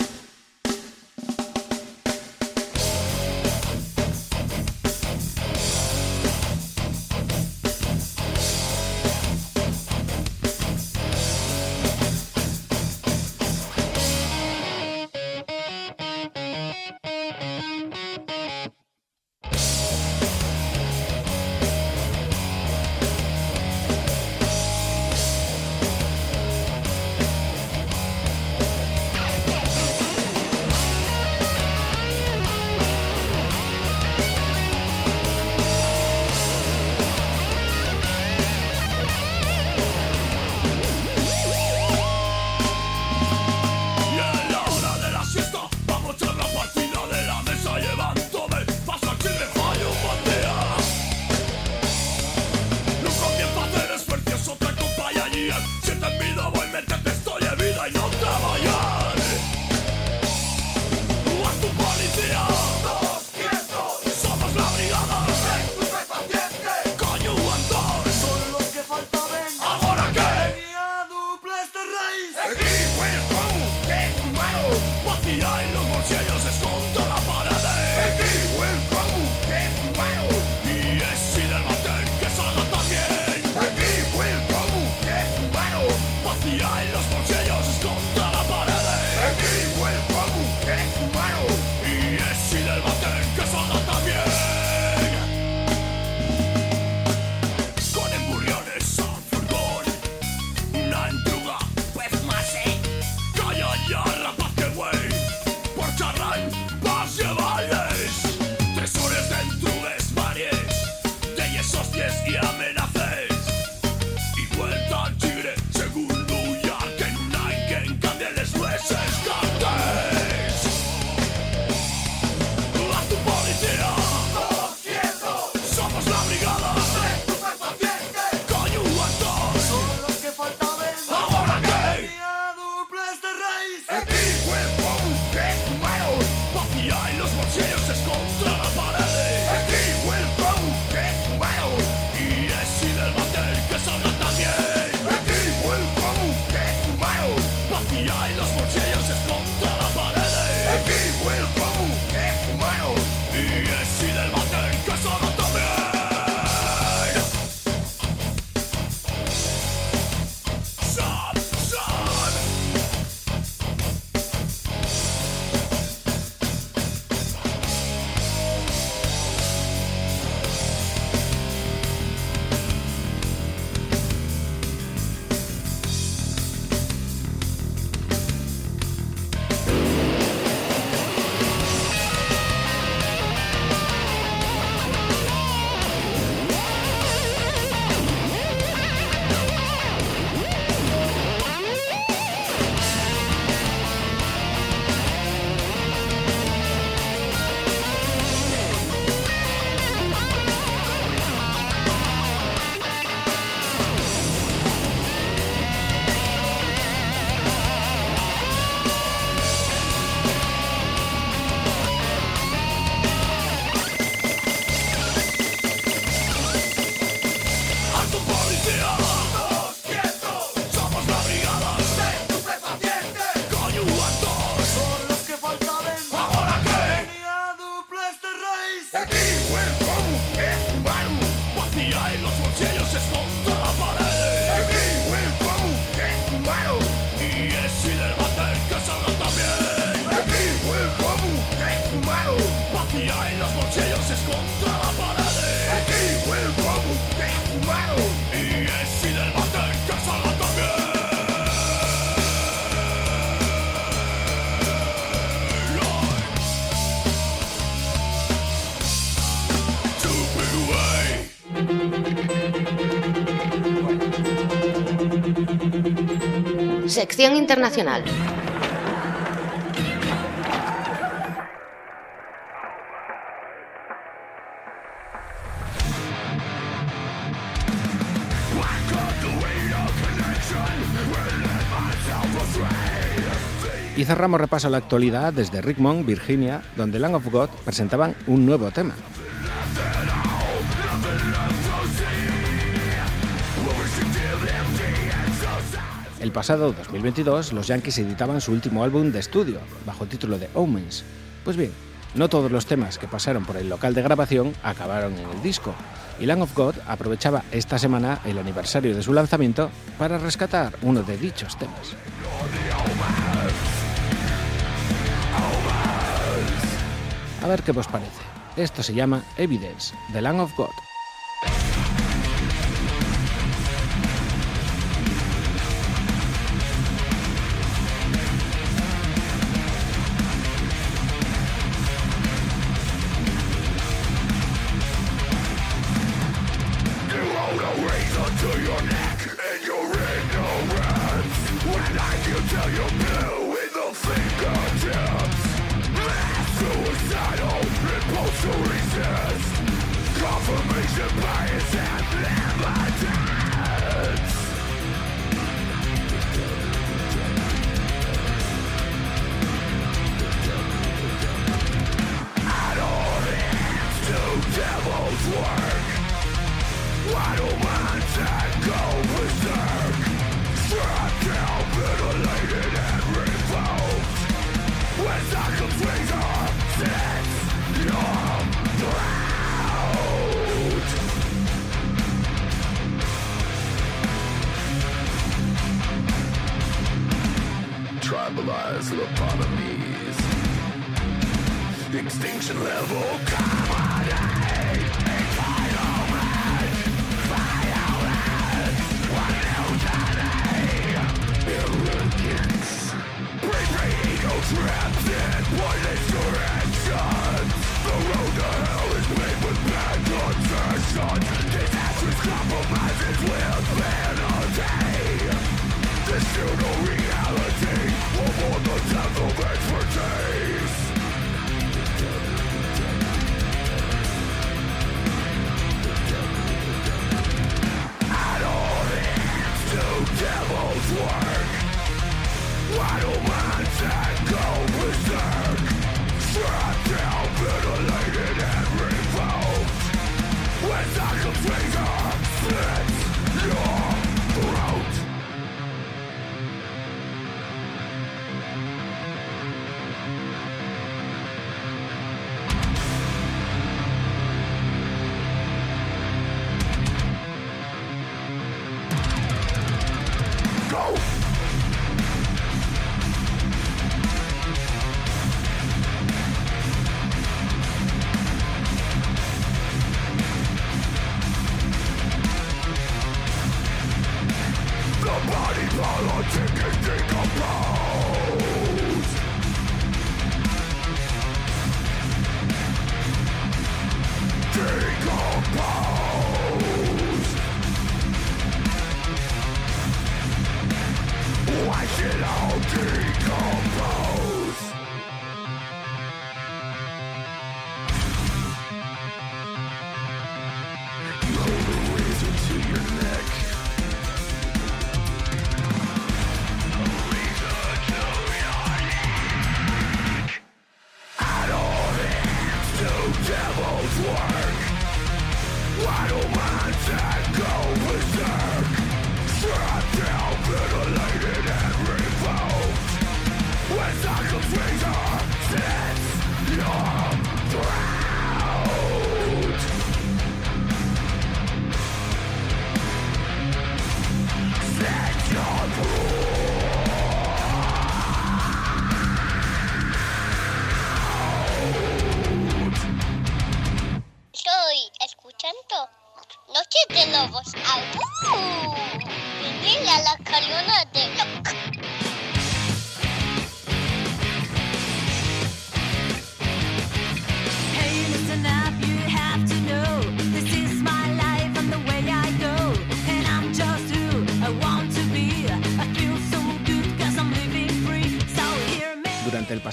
Internacional. Y cerramos repaso a la actualidad desde Richmond, Virginia, donde Land of God presentaban un nuevo tema. El pasado 2022, los Yankees editaban su último álbum de estudio, bajo el título de Omens. Pues bien, no todos los temas que pasaron por el local de grabación acabaron en el disco, y Land of God aprovechaba esta semana el aniversario de su lanzamiento para rescatar uno de dichos temas. A ver qué os parece. Esto se llama Evidence, The Land of God. Circumcision slits your throat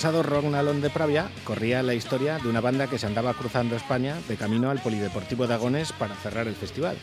pasado Rock Nalón de Pravia corría la historia de una banda que se andaba cruzando España de camino al Polideportivo de Agones para cerrar el festival.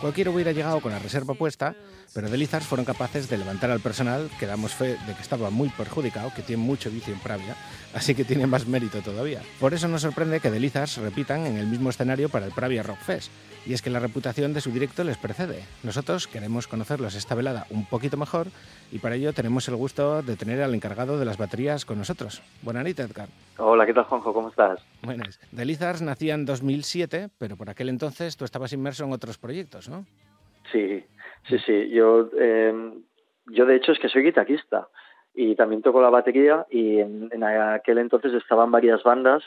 Cualquiera hubiera llegado con la reserva puesta, pero de Lizars fueron capaces de levantar al personal, que damos fe de que estaba muy perjudicado, que tiene mucho vicio en Pravia, así que tiene más mérito todavía. Por eso nos sorprende que de Lizars repitan en el mismo escenario para el Pravia Rock Fest, y es que la reputación de su directo les precede. Nosotros queremos conocerlos esta velada un poquito mejor, y para ello tenemos el gusto de tener al encargado de las baterías con nosotros. Buenas noches, Edgar. Hola, ¿qué tal, Juanjo? ¿Cómo estás? Buenas. De Lizars nacía en 2007, pero por aquel entonces tú estabas inmerso en otros proyectos, ¿no? Sí, sí, sí. Yo, eh, yo de hecho es que soy guitarrista y también toco la batería y en, en aquel entonces estaban varias bandas,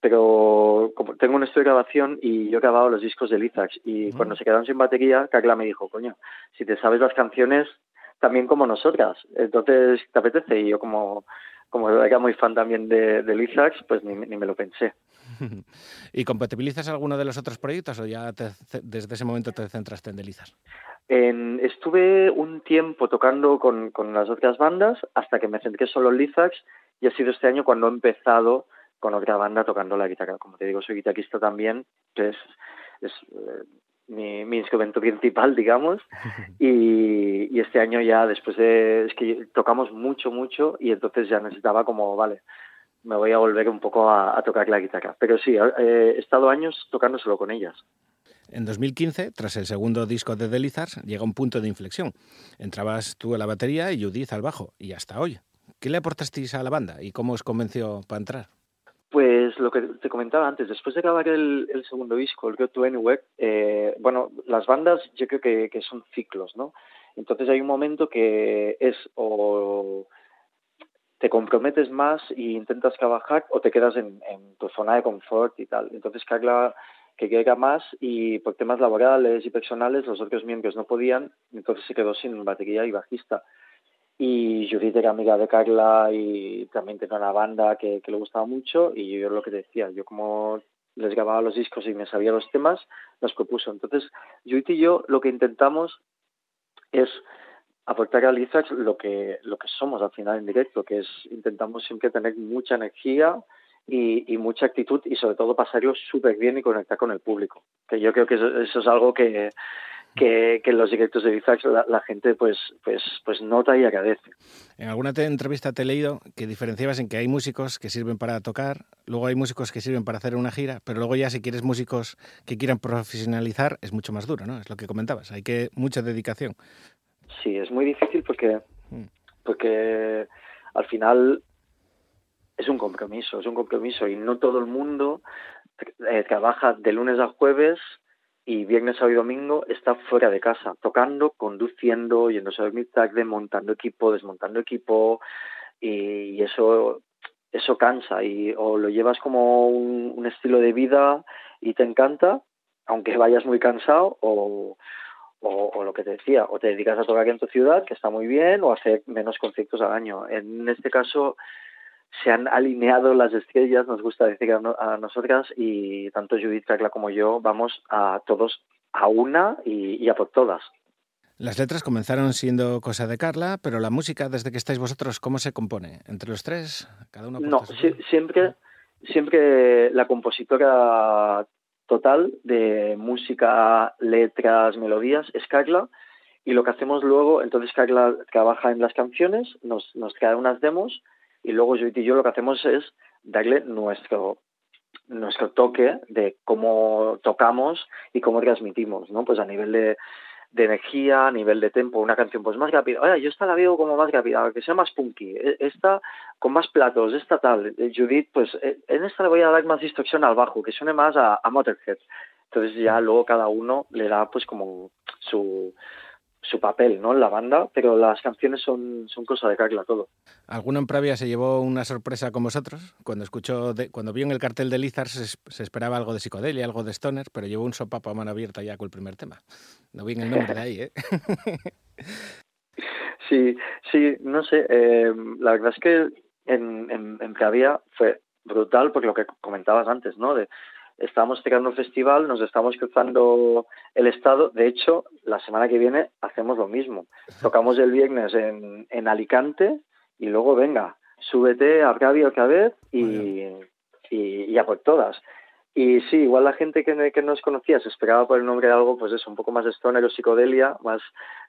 pero como tengo un estudio de grabación y yo he grabado los discos de Lizax y cuando se quedaron sin batería, Carla me dijo, coño, si te sabes las canciones también como nosotras, entonces te apetece y yo como como era muy fan también de, de Lizax, pues ni, ni me lo pensé. ¿Y compatibilizas alguno de los otros proyectos o ya te- desde ese momento te centraste en Delizas? Estuve un tiempo tocando con, con las otras bandas hasta que me centré solo en Lizax y ha sido este año cuando he empezado con otra banda tocando la guitarra. Como te digo, soy guitarrista también, que es, es eh, mi, mi instrumento principal, digamos. Y, y este año ya, después de... Es que tocamos mucho, mucho y entonces ya necesitaba como, vale, me voy a volver un poco a, a tocar la guitarra. Pero sí, eh, he estado años tocando solo con ellas. En 2015, tras el segundo disco de The Lizards, llega un punto de inflexión. Entrabas tú a la batería y Judith al bajo, y hasta hoy. ¿Qué le aportasteis a la banda y cómo os convenció para entrar? Pues lo que te comentaba antes, después de grabar el, el segundo disco, el Go to Anywhere, eh, bueno, las bandas yo creo que, que son ciclos, ¿no? Entonces hay un momento que es o te comprometes más e intentas trabajar o te quedas en, en tu zona de confort y tal. Entonces Carla que llega más y por temas laborales y personales los otros miembros no podían, entonces se quedó sin batería y bajista. Y Judith era amiga de Carla y también tenía una banda que, que le gustaba mucho y yo lo que decía, yo como les grababa los discos y me sabía los temas, nos propuso. Entonces, Judith y yo lo que intentamos es aportar a Lizax lo que, lo que somos al final en directo, que es intentamos siempre tener mucha energía y, y mucha actitud y sobre todo pasarlo súper bien y conectar con el público. Que yo creo que eso, eso es algo que, que, que en los directos de Lizax la, la, gente pues, pues, pues nota y agradece. En alguna te entrevista te he leído que diferenciabas en que hay músicos que sirven para tocar, luego hay músicos que sirven para hacer una gira, pero luego ya si quieres músicos que quieran profesionalizar es mucho más duro, ¿no? Es lo que comentabas, hay que mucha dedicación. Sí, es muy difícil porque, porque al final es un compromiso, es un compromiso y no todo el mundo eh, trabaja de lunes a jueves y viernes, sábado y domingo está fuera de casa, tocando, conduciendo, yéndose a dormir tarde, montando equipo, desmontando equipo y, y eso eso cansa y o lo llevas como un, un estilo de vida y te encanta, aunque vayas muy cansado o o, o, lo que te decía, o te dedicas a tocar en tu ciudad, que está muy bien, o hacer menos conciertos al año. En este caso se han alineado las estrellas, nos gusta decir a, no, a nosotras, y tanto Judith Carla como yo vamos a todos a una y, y, a por todas. Las letras comenzaron siendo cosa de Carla, pero la música, desde que estáis vosotros, ¿cómo se compone? ¿Entre los tres? ¿Cada uno No, si, siempre, siempre la compositora total de música, letras, melodías es Carla y lo que hacemos luego, entonces Carla trabaja en las canciones, nos, nos crea unas demos y luego Judith y yo lo que hacemos es darle nuestro nuestro toque de cómo tocamos y cómo transmitimos, ¿no? Pues a nivel de, de energía, a nivel de tempo, una canción pues más rápida. Oye, yo esta la veo como más rápida, que sea más punky. Esta con más platos, esta tal. Judith, pues en esta le voy a dar más distorsión al bajo, que suene más a, a Motorhead. Entonces ya luego cada uno le da pues como su su papel, ¿no? En la banda, pero las canciones son, son cosa de Carla todo. ¿Alguno en Pravia se llevó una sorpresa con vosotros? Cuando escuchó, de, cuando vio en el cartel de Lizard se, se, esperaba algo de psicodelia, algo de stoner, pero llevó un sopapo a mano abierta ya con el primer tema. No vi en el nombre de ahí, ¿eh? sí, sí, no sé. Eh, la verdad es que en, en, en Pravia fue brutal por lo que comentabas antes, ¿no? De, estamos tirando el festival, nos estamos cruzando el estado. De hecho, la semana que viene hacemos lo mismo. Tocamos el viernes en, en Alicante y luego, venga, súbete a Gaby otra vez y, y, y a por todas. Y sí, igual la gente que, que nos conocía se esperaba por el nombre de algo, pues eso, un poco más stoner o psicodelia, más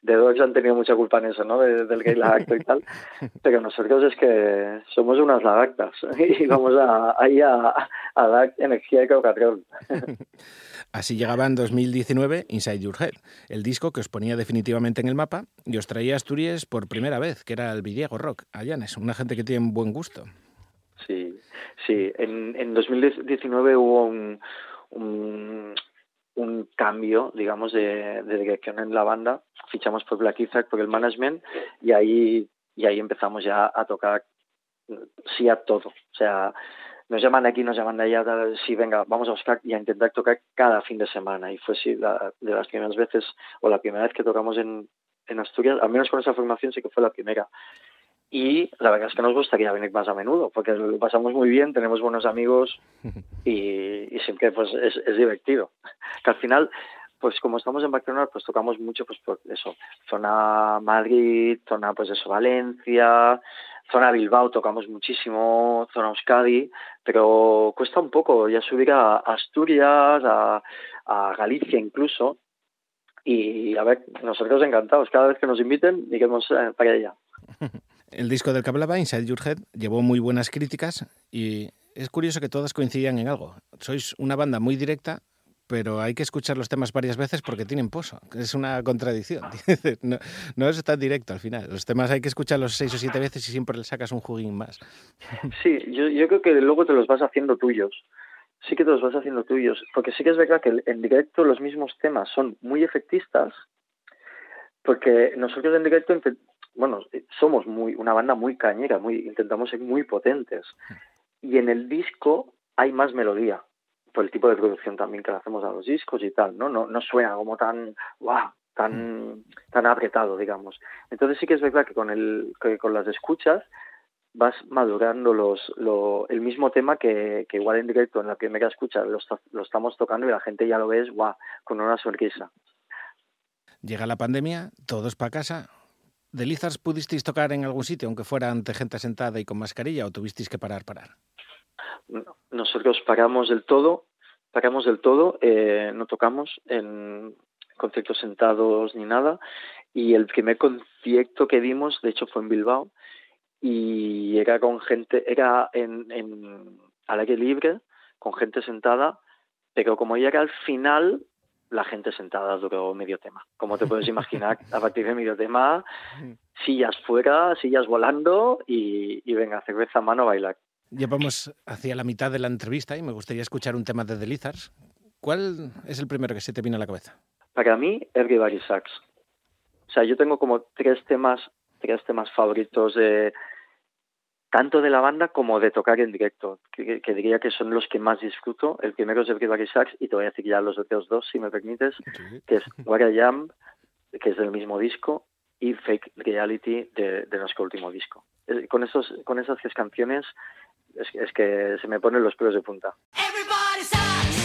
de Dogs han tenido mucha culpa en eso, ¿no? De- del gay lagarto y tal. Pero nosotros es que somos unas lagartas y vamos a, ahí a, a dar energía de cocatrol. Así llegaba en 2019 Inside Your Head, el disco que os ponía definitivamente en el mapa y os traía a Asturias por primera vez, que era el Villego Rock, a Llanes, una gente que tiene buen gusto. Sí. En, en 2019 hubo un, un, un cambio, digamos, de, de dirección en la banda. Fichamos por Black Isaac, por el management, y ahí, y ahí empezamos ya a tocar sí a todo. O sea, nos llaman aquí, nos llaman de allá, sí, venga, vamos a buscar y a intentar tocar cada fin de semana. Y fue sí, la, de las primeras veces, o la primera vez que tocamos en Asturias, al menos con esa formación sí que fue la primera. Y la verdad es que nos gustaría venir más a menudo, porque lo pasamos muy bien, tenemos buenos amigos y, y siempre pues es, es divertido. Que al final, pues como estamos en Barcelona, pues tocamos mucho, pues por eso, zona Madrid, zona pues eso, Valencia, zona Bilbao tocamos muchísimo, zona Euskadi, pero cuesta un poco ya subir a Asturias, a, a Galicia incluso, y a ver, nosotros encantados, cada vez que nos inviten, iremos eh, para allá. El disco del que hablaba, Inside Your Head, llevó muy buenas críticas y es curioso que todas coincidían en algo. Sois una banda muy directa, pero hay que escuchar los temas varias veces porque tienen pozo. Es una contradicción. No, es tan directo al final. Los temas hay que escucharlos seis o siete veces y siempre le sacas un juguín más. Sí, yo, yo creo que luego te los vas haciendo tuyos. Sí que te los vas haciendo tuyos. Porque sí que es verdad que en directo los mismos temas son muy efectistas. Porque nosotros en directo, bueno, somos muy una banda muy cañera, muy intentamos ser muy potentes. Y en el disco hay más melodía. Por el tipo de producción también que le hacemos a los discos y tal, ¿no? No, no suena como tan, wow, tan, tan apretado, digamos. Entonces sí que es verdad que con, el, que con las escuchas vas madurando los, lo, el mismo tema que, que igual en directo en la primera escucha lo, lo estamos tocando y la gente ya lo ves guau, con una sonrisa. Llega la pandemia, todos para casa. ¿De Lizards pudisteis tocar en algún sitio, aunque fuera ante gente sentada y con mascarilla, o tuvisteis que parar, parar? No, Nosotros paramos del todo, paramos del todo, eh, no tocamos en conciertos sentados ni nada. Y el primer concierto que dimos, de hecho, fue en Bilbao y era con gente, era en, en al aire libre, con gente sentada, pero como ya era al final, la gente sentada duró medio tema. Como te puedes imaginar, a partir de medio tema, sillas fuera, sillas volando y, y venga, cerveza a mano, bailar. Ya vamos hacia la mitad de la entrevista y me gustaría escuchar un tema de The Lizards. ¿Cuál es el primero que se te vino a la cabeza? Para mí, Everybody Sucks. O sea, yo tengo como tres temas, tres temas favoritos de tanto de la banda como de tocar en directo, que, que diría que son los que más disfruto. El primero es Everybody Sucks y te voy a decir ya los otros dos, si me permites, que es What I Am, que es del mismo disco, y Fake Reality de, de nuestro último disco. Con, esos, con esas tres canciones es, es que se me ponen los pelos de punta. Everybody sucks.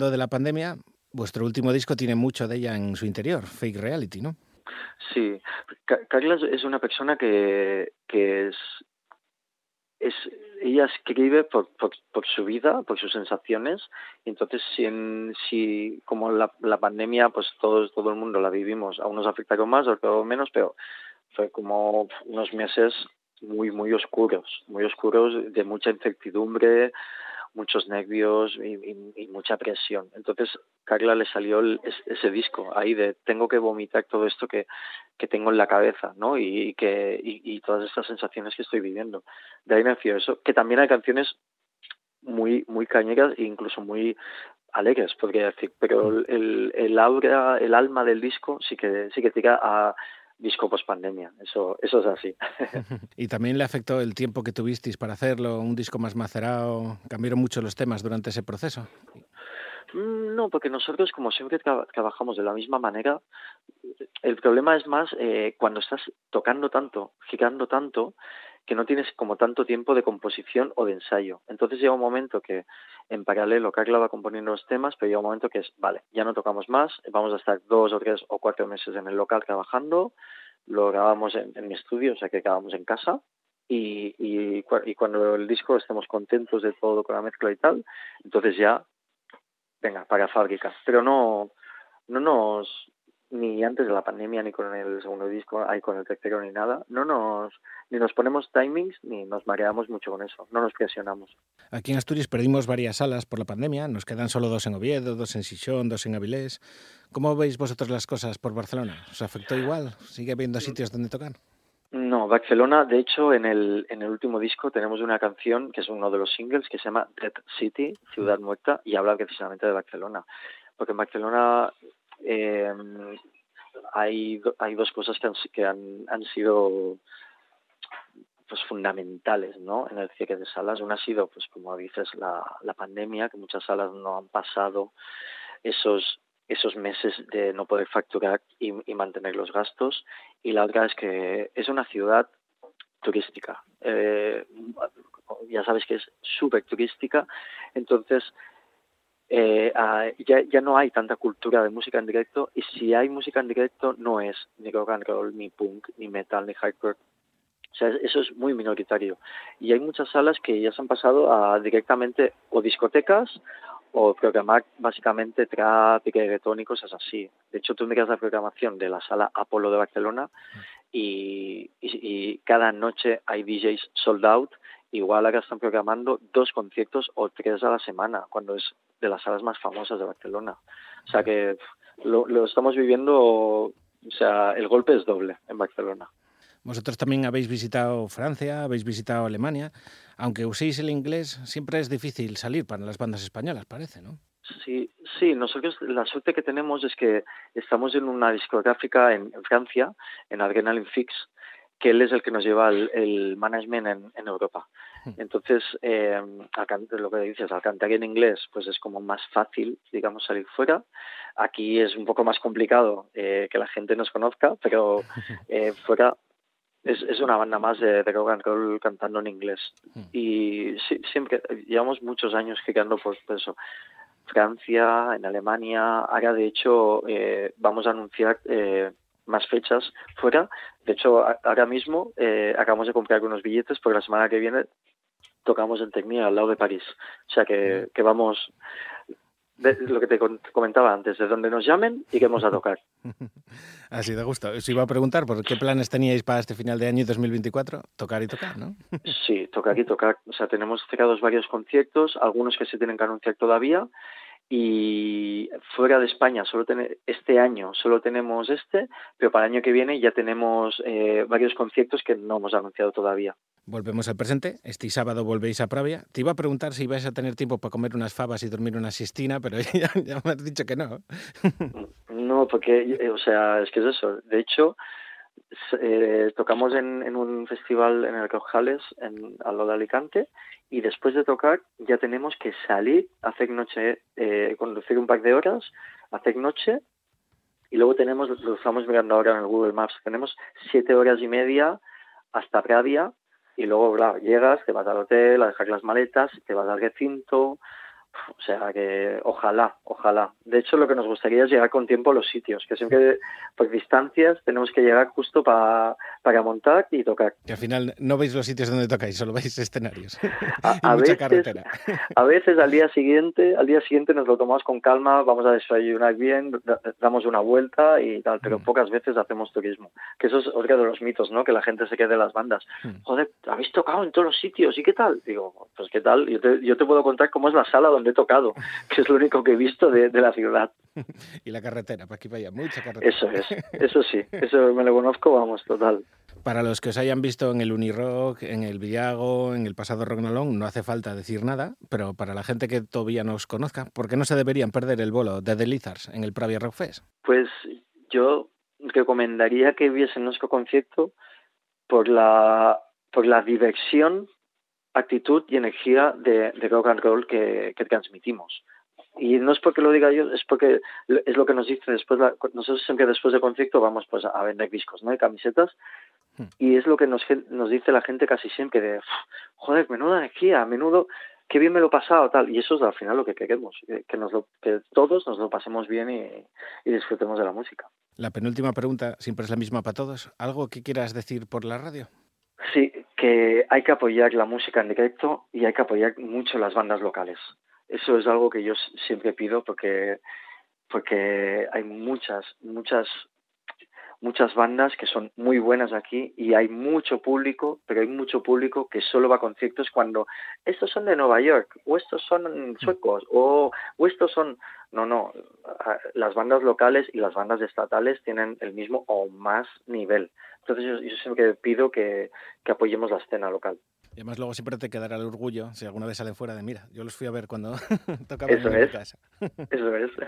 Hablando de la pandemia, vuestro último disco tiene mucho de ella en su interior, Fake Reality, ¿no? Sí, Ca- Carla es- una persona que, que es, es ella escribe por, por, por su vida, por sus sensaciones, y entonces si, en, si como la, la pandemia, pues todos, todo el mundo la vivimos, a unos afectaron más, a otros menos, pero fue como unos meses muy, muy oscuros, muy oscuros, de mucha incertidumbre, muchos nervios y, y- y mucha presión. Entonces, Carla le salió el- es- ese disco ahí de tengo que vomitar todo esto que, que tengo en la cabeza, ¿no? Y, y que y, todas estas sensaciones que estoy viviendo. De ahí nació eso. Que también hay canciones muy muy cañeras e incluso muy alegres, podría decir. Pero el, el, el aura, el alma del disco sí que sí que tira a disco post pandemia. Eso eso es así. Y también le afectó el tiempo que tuvisteis para hacerlo, un disco más macerado, cambiaron mucho los temas durante ese proceso. Mm, No, porque nosotros como siempre tra- trabajamos de la misma manera, el problema es más eh, cuando estás tocando tanto, girando tanto, que no tienes como tanto tiempo de composición o de ensayo. Entonces llega un momento que en paralelo Carla va componiendo los temas, pero llega un momento que es, vale, ya no tocamos más, vamos a estar dos o tres o cuatro meses en el local trabajando, lo grabamos en, mi estudio, o sea que grabamos en casa, y, y, y cuando el disco estemos contentos de todo con la mezcla y tal, entonces ya venga, para fábrica. Pero no, no nos, ni antes de la pandemia, ni con el segundo disco, ahí con el tercero, ni nada, no nos, ni nos ponemos timings, ni nos mareamos mucho con eso, no nos presionamos. Aquí en Asturias perdimos varias salas por la pandemia, nos quedan solo dos en Oviedo, dos en Sixón, dos en Avilés. ¿Cómo veis vosotros las cosas por Barcelona? ¿Os afectó igual? ¿Sigue habiendo sitios donde tocar? No, Barcelona, de hecho, en el, en el último disco tenemos una canción que es uno de los singles que se llama Dead City, Ciudad Muerta, y habla precisamente de Barcelona. Porque en Barcelona eh, hay, do- hay dos cosas que han, sido pues fundamentales en el cierre de salas. Una ha sido, pues como dices, la, pandemia, que muchas salas no han pasado esos meses de no poder facturar y, y mantener los gastos. Y la otra es que es una ciudad turística. Eh, ya sabes que es súper turística. Entonces, eh, ya, ya no hay tanta cultura de música en directo. Y si hay música en directo, no es ni rock and roll, ni punk, ni metal, ni hardcore. O sea, eso es muy minoritario. Y hay muchas salas que ya se han pasado a directamente o discotecas o programar básicamente trap y reggaetón y así. De hecho, tú miras la programación de la sala Apolo de Barcelona y, y, y cada noche hay DJs sold out. Igual ahora están programando dos conciertos o tres a la semana, cuando es de las salas más famosas de Barcelona. O sea que lo, lo estamos viviendo, o sea, el golpe es doble en Barcelona. Vosotros también habéis visitado Francia, habéis visitado Alemania. Aunque uséis el inglés, siempre es difícil salir para las bandas españolas, parece, ¿no? Sí, sí, nosotros la suerte que tenemos es que estamos en una discográfica en, en Francia, en Adrenaline Fix, que él es el que nos lleva el, el management en, en Europa. Entonces, eh, lo que dices, al cantar en inglés, pues es como más fácil, digamos, salir fuera. Aquí es un poco más complicado eh, que la gente nos conozca, pero eh, fuera es, es una banda más de, de rock and roll cantando en inglés. Y sí, siempre, llevamos muchos años girando por, eso. Francia, en Alemania, ahora de hecho eh, vamos a anunciar eh, más fechas fuera. De hecho, ahora mismo eh, acabamos de comprar unos billetes porque la semana que viene tocamos en Tecnia, al lado de París. O sea que, que vamos, de, lo que te comentaba antes, de donde nos llamen, iremos a tocar. Así de gusto. Os iba a preguntar por qué planes teníais para este final de año y 2024. Tocar y tocar, ¿no? Sí, tocar y tocar. O sea, tenemos cerrados varios conciertos, algunos que se tienen que anunciar todavía. Y fuera de España, solo tene- este año solo tenemos este, pero para el año que viene ya tenemos eh, varios conciertos que no hemos anunciado todavía. Volvemos al presente. Este sábado volvéis a Pravia. Te iba a preguntar si vais a tener tiempo para comer unas fabas y dormir una siestina, pero ya, ya me has dicho que no. No, porque, eh, o sea, es que es eso. De hecho, eh, tocamos en, en un festival en el Rojales, en, al lado de Alicante, y después de tocar ya tenemos que salir, hacer noche, eh, conducir un par de horas, hacer noche, y luego tenemos, lo estamos mirando ahora en el Google Maps, tenemos siete horas y media hasta Pravia, y luego, claro, llegas, te vas al hotel a dejar las maletas, te vas al recinto, O sea que ojalá, ojalá. De hecho, lo que nos gustaría es llegar con tiempo a los sitios, que siempre por distancias tenemos que llegar justo pa- para montar y tocar. Que al final no veis los sitios donde tocáis, solo veis escenarios. A, y a mucha veces, carretera. a veces al día siguiente, al día siguiente nos lo tomamos con calma, vamos a desayunar bien, da- damos una vuelta y tal, pero pocas veces hacemos turismo. Que eso es otro de los mitos, ¿no? Que la gente se quede en las bandas. Joder, habéis tocado en todos los sitios, ¿y qué tal? Digo, pues qué tal, yo te, yo te puedo contar cómo es la sala donde he tocado, que es lo único que he visto de, de la ciudad. y la carretera, para aquí para allá, mucha carretera. Eso es, eso sí, eso me lo conozco, vamos, total. Para los que os hayan visto en el Unirock, en el Villago, en el pasado Rocknalón, no hace falta decir nada, pero para la gente que todavía no os conozca, ¿por qué no se deberían perder el bolo de The Lizards en el Pravia Rock Fest? Pues yo recomendaría que viesen nuestro concierto por la, por la diversión, actitud y energía de, de rock and roll que, que transmitimos. Y no es porque lo diga yo, es porque es lo que nos dice después, la- nosotros siempre después del concierto vamos pues a vender discos, ¿no? Y camisetas. Y es lo que nos, dice la gente casi siempre de, "Uf, joder, menuda energía, menudo, qué bien me lo he pasado, tal. Y eso es al final lo que queremos, que, que nos lo, que todos nos lo pasemos bien y, y disfrutemos de la música. La penúltima pregunta siempre es la misma para todos. ¿Algo que quieras decir por la radio? Que hay que apoyar la música en directo y hay que apoyar mucho las bandas locales. Eso es algo que yo siempre pido porque porque hay muchas muchas muchas bandas que son muy buenas aquí y hay mucho público, pero hay mucho público que solo va a conciertos cuando estos son de Nueva York o estos son suecos o, o estos son no no las bandas locales y las bandas estatales tienen el mismo o más nivel. Entonces yo, yo siempre pido que, que apoyemos la escena local. Y además luego siempre te quedará el orgullo si alguna vez salen fuera de mira. Yo los fui a ver cuando tocaban Eso en mi casa. Eso es.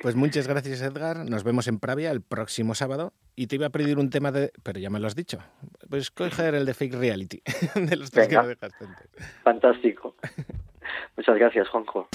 Pues muchas gracias Edgar. Nos vemos en Pravia el próximo sábado. Y te iba a pedir un tema de... Pero ya me lo has dicho. Pues coger el de Fake Reality. De los tres que Venga. me dejaste. Fantástico. Muchas gracias, Juanjo.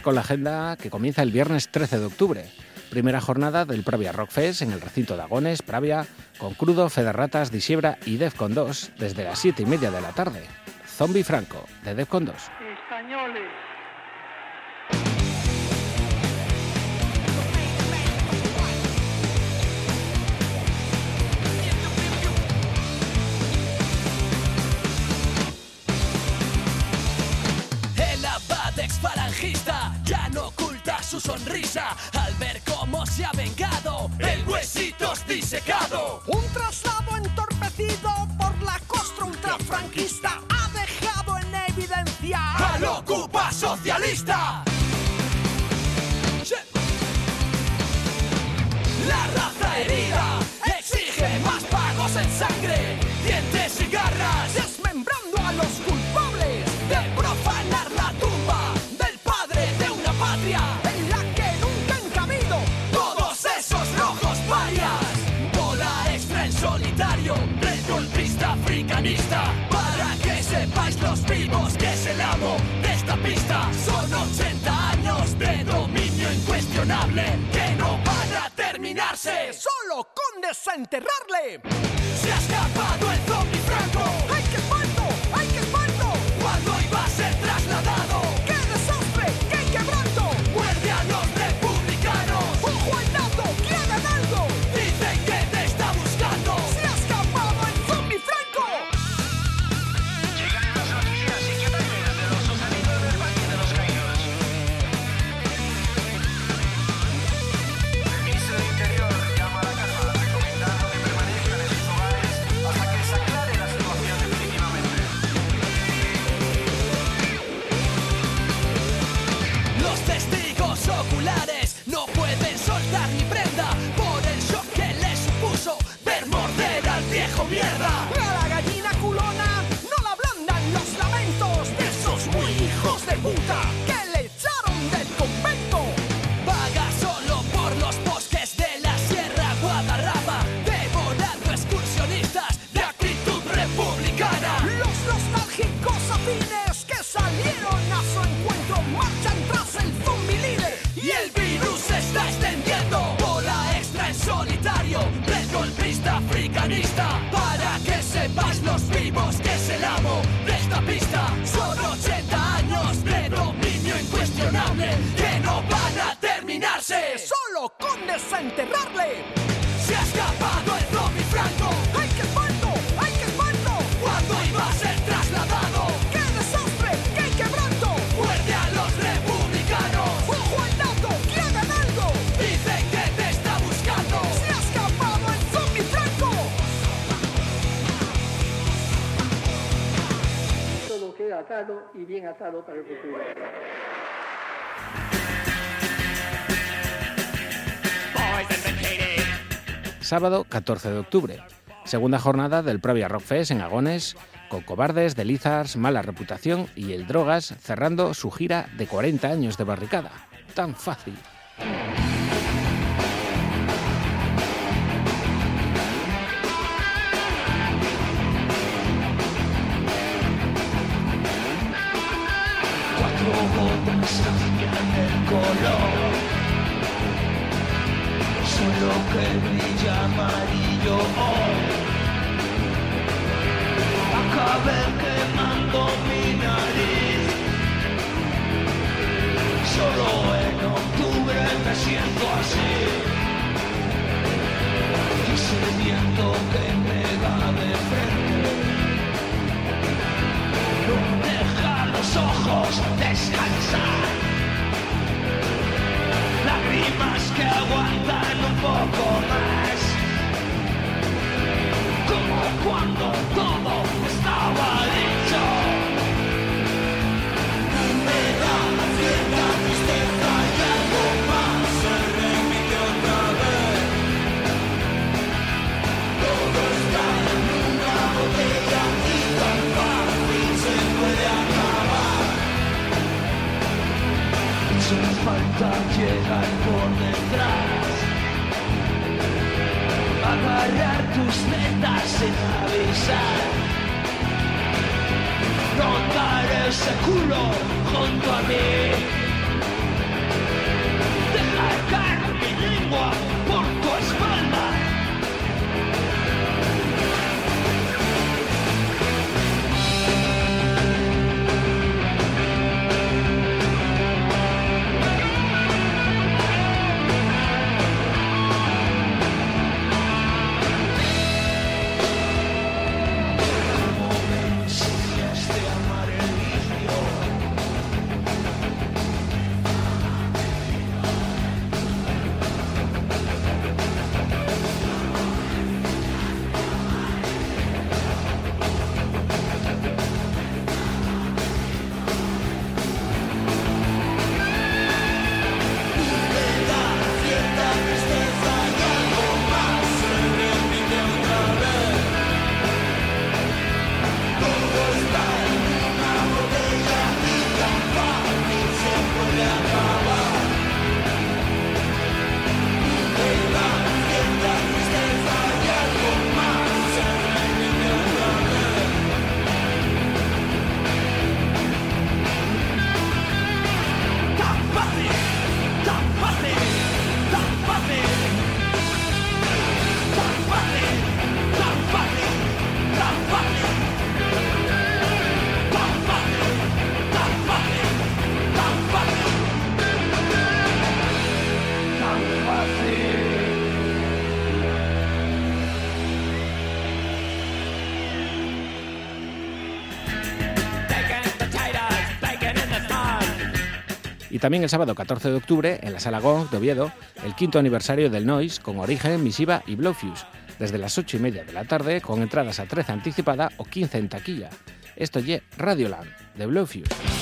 Con la agenda que comienza el viernes 13 de octubre. Primera jornada del Pravia Rock Fest en el recinto de Agones, Pravia, con Crudo, Federratas, Disiebra y Defcon 2 desde las 7 y media de la tarde. Zombie Franco, de Defcon 2. Españoles. Sonrisa al ver cómo se ha vengado el huesitos disecado. Un traslado entorpecido por la costra ultrafranquista ha dejado en evidencia ¡Al ocupa socialista! La raza herida exige más pagos en sangre, dientes y garras, desmembrando a los culpables Son 80 años de dominio incuestionable que no van a terminarse. Solo con desenterrarle Se ha escapado el mierda. Con desenterrarle. Se ha escapado el zombie franco. ¡Ay, qué espanto! ¡Ay, qué espanto! Cuando iba a ser trasladado, ¡Qué desastre! ¡Qué quebranto! muerde a los republicanos. ¡Ojo al dato! ¡Quieren algo! Dicen que te está buscando. ¡Se ha escapado el zombie franco! Todo queda atado y bien atado para el futuro. Sábado 14 de octubre. Segunda jornada del Pravia Rock Fest en Agones, con Cobardes, The Lizards, Mala Reputación y El Drogas cerrando su gira de 40 años de barricada. Tan fácil. Amarillo hoy. Acabé quemando mi nariz. Solo en octubre me siento así. Y ese viento que me da de frente no deja los ojos descansar. Lágrimas que aguantan un poco más. Cuando todo estaba dicho. Me da cierta tristeza y algo más se repite otra vez. Todo está en una botella y tan fácil se puede acabar. Solo falta llegar por detrás. Agarrar tus deudas sin avisar. Rondar ese culo junto a mí. Dejar caer mi lengua también el sábado 14 de octubre, en la Sala Gong de Oviedo, el quinto aniversario del Noise con Origen, Misiva y Blowfuse, desde las 8 y media de la tarde, con entradas a 13 anticipada o 15 en taquilla. Esto es Radioland, de Blowfuse.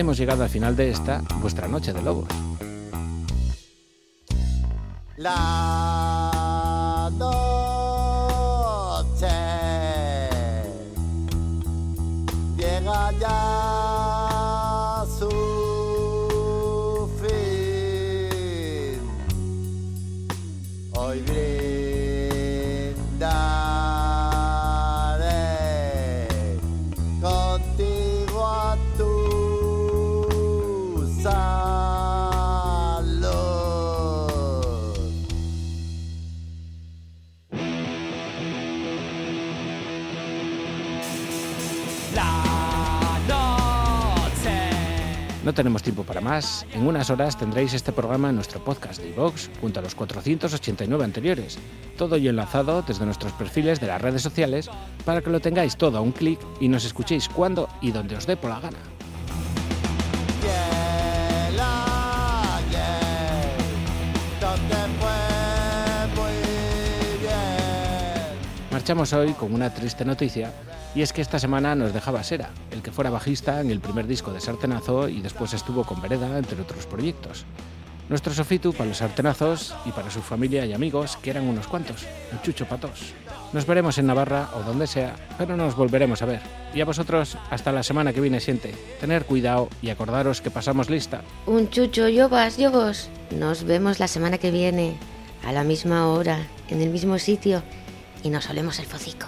Hemos llegado al final de esta, vuestra noche de lobos. La noche llega ya a su fin. Hoy brindaré No tenemos tiempo para más. En unas horas tendréis este programa en nuestro podcast de iVox, junto a los 489 anteriores. Todo ello enlazado desde nuestros perfiles de las redes sociales para que lo tengáis todo a un clic y nos escuchéis cuando y donde os dé por la gana. Marchamos hoy con una triste noticia y es que esta semana nos dejaba Sera, el que fuera bajista en el primer disco de Sartenazo y después estuvo con Vereda, entre otros proyectos. Nuestro sofitu para los sartenazos y para su familia y amigos, que eran unos cuantos, el Chucho Patos. Nos veremos en Navarra o donde sea, pero nos volveremos a ver. Y a vosotros, hasta la semana que viene siente. Tener cuidado y acordaros que pasamos lista. Un chucho, yobas, yobos. Nos vemos la semana que viene, a la misma hora, en el mismo sitio, y nos olemos el focico.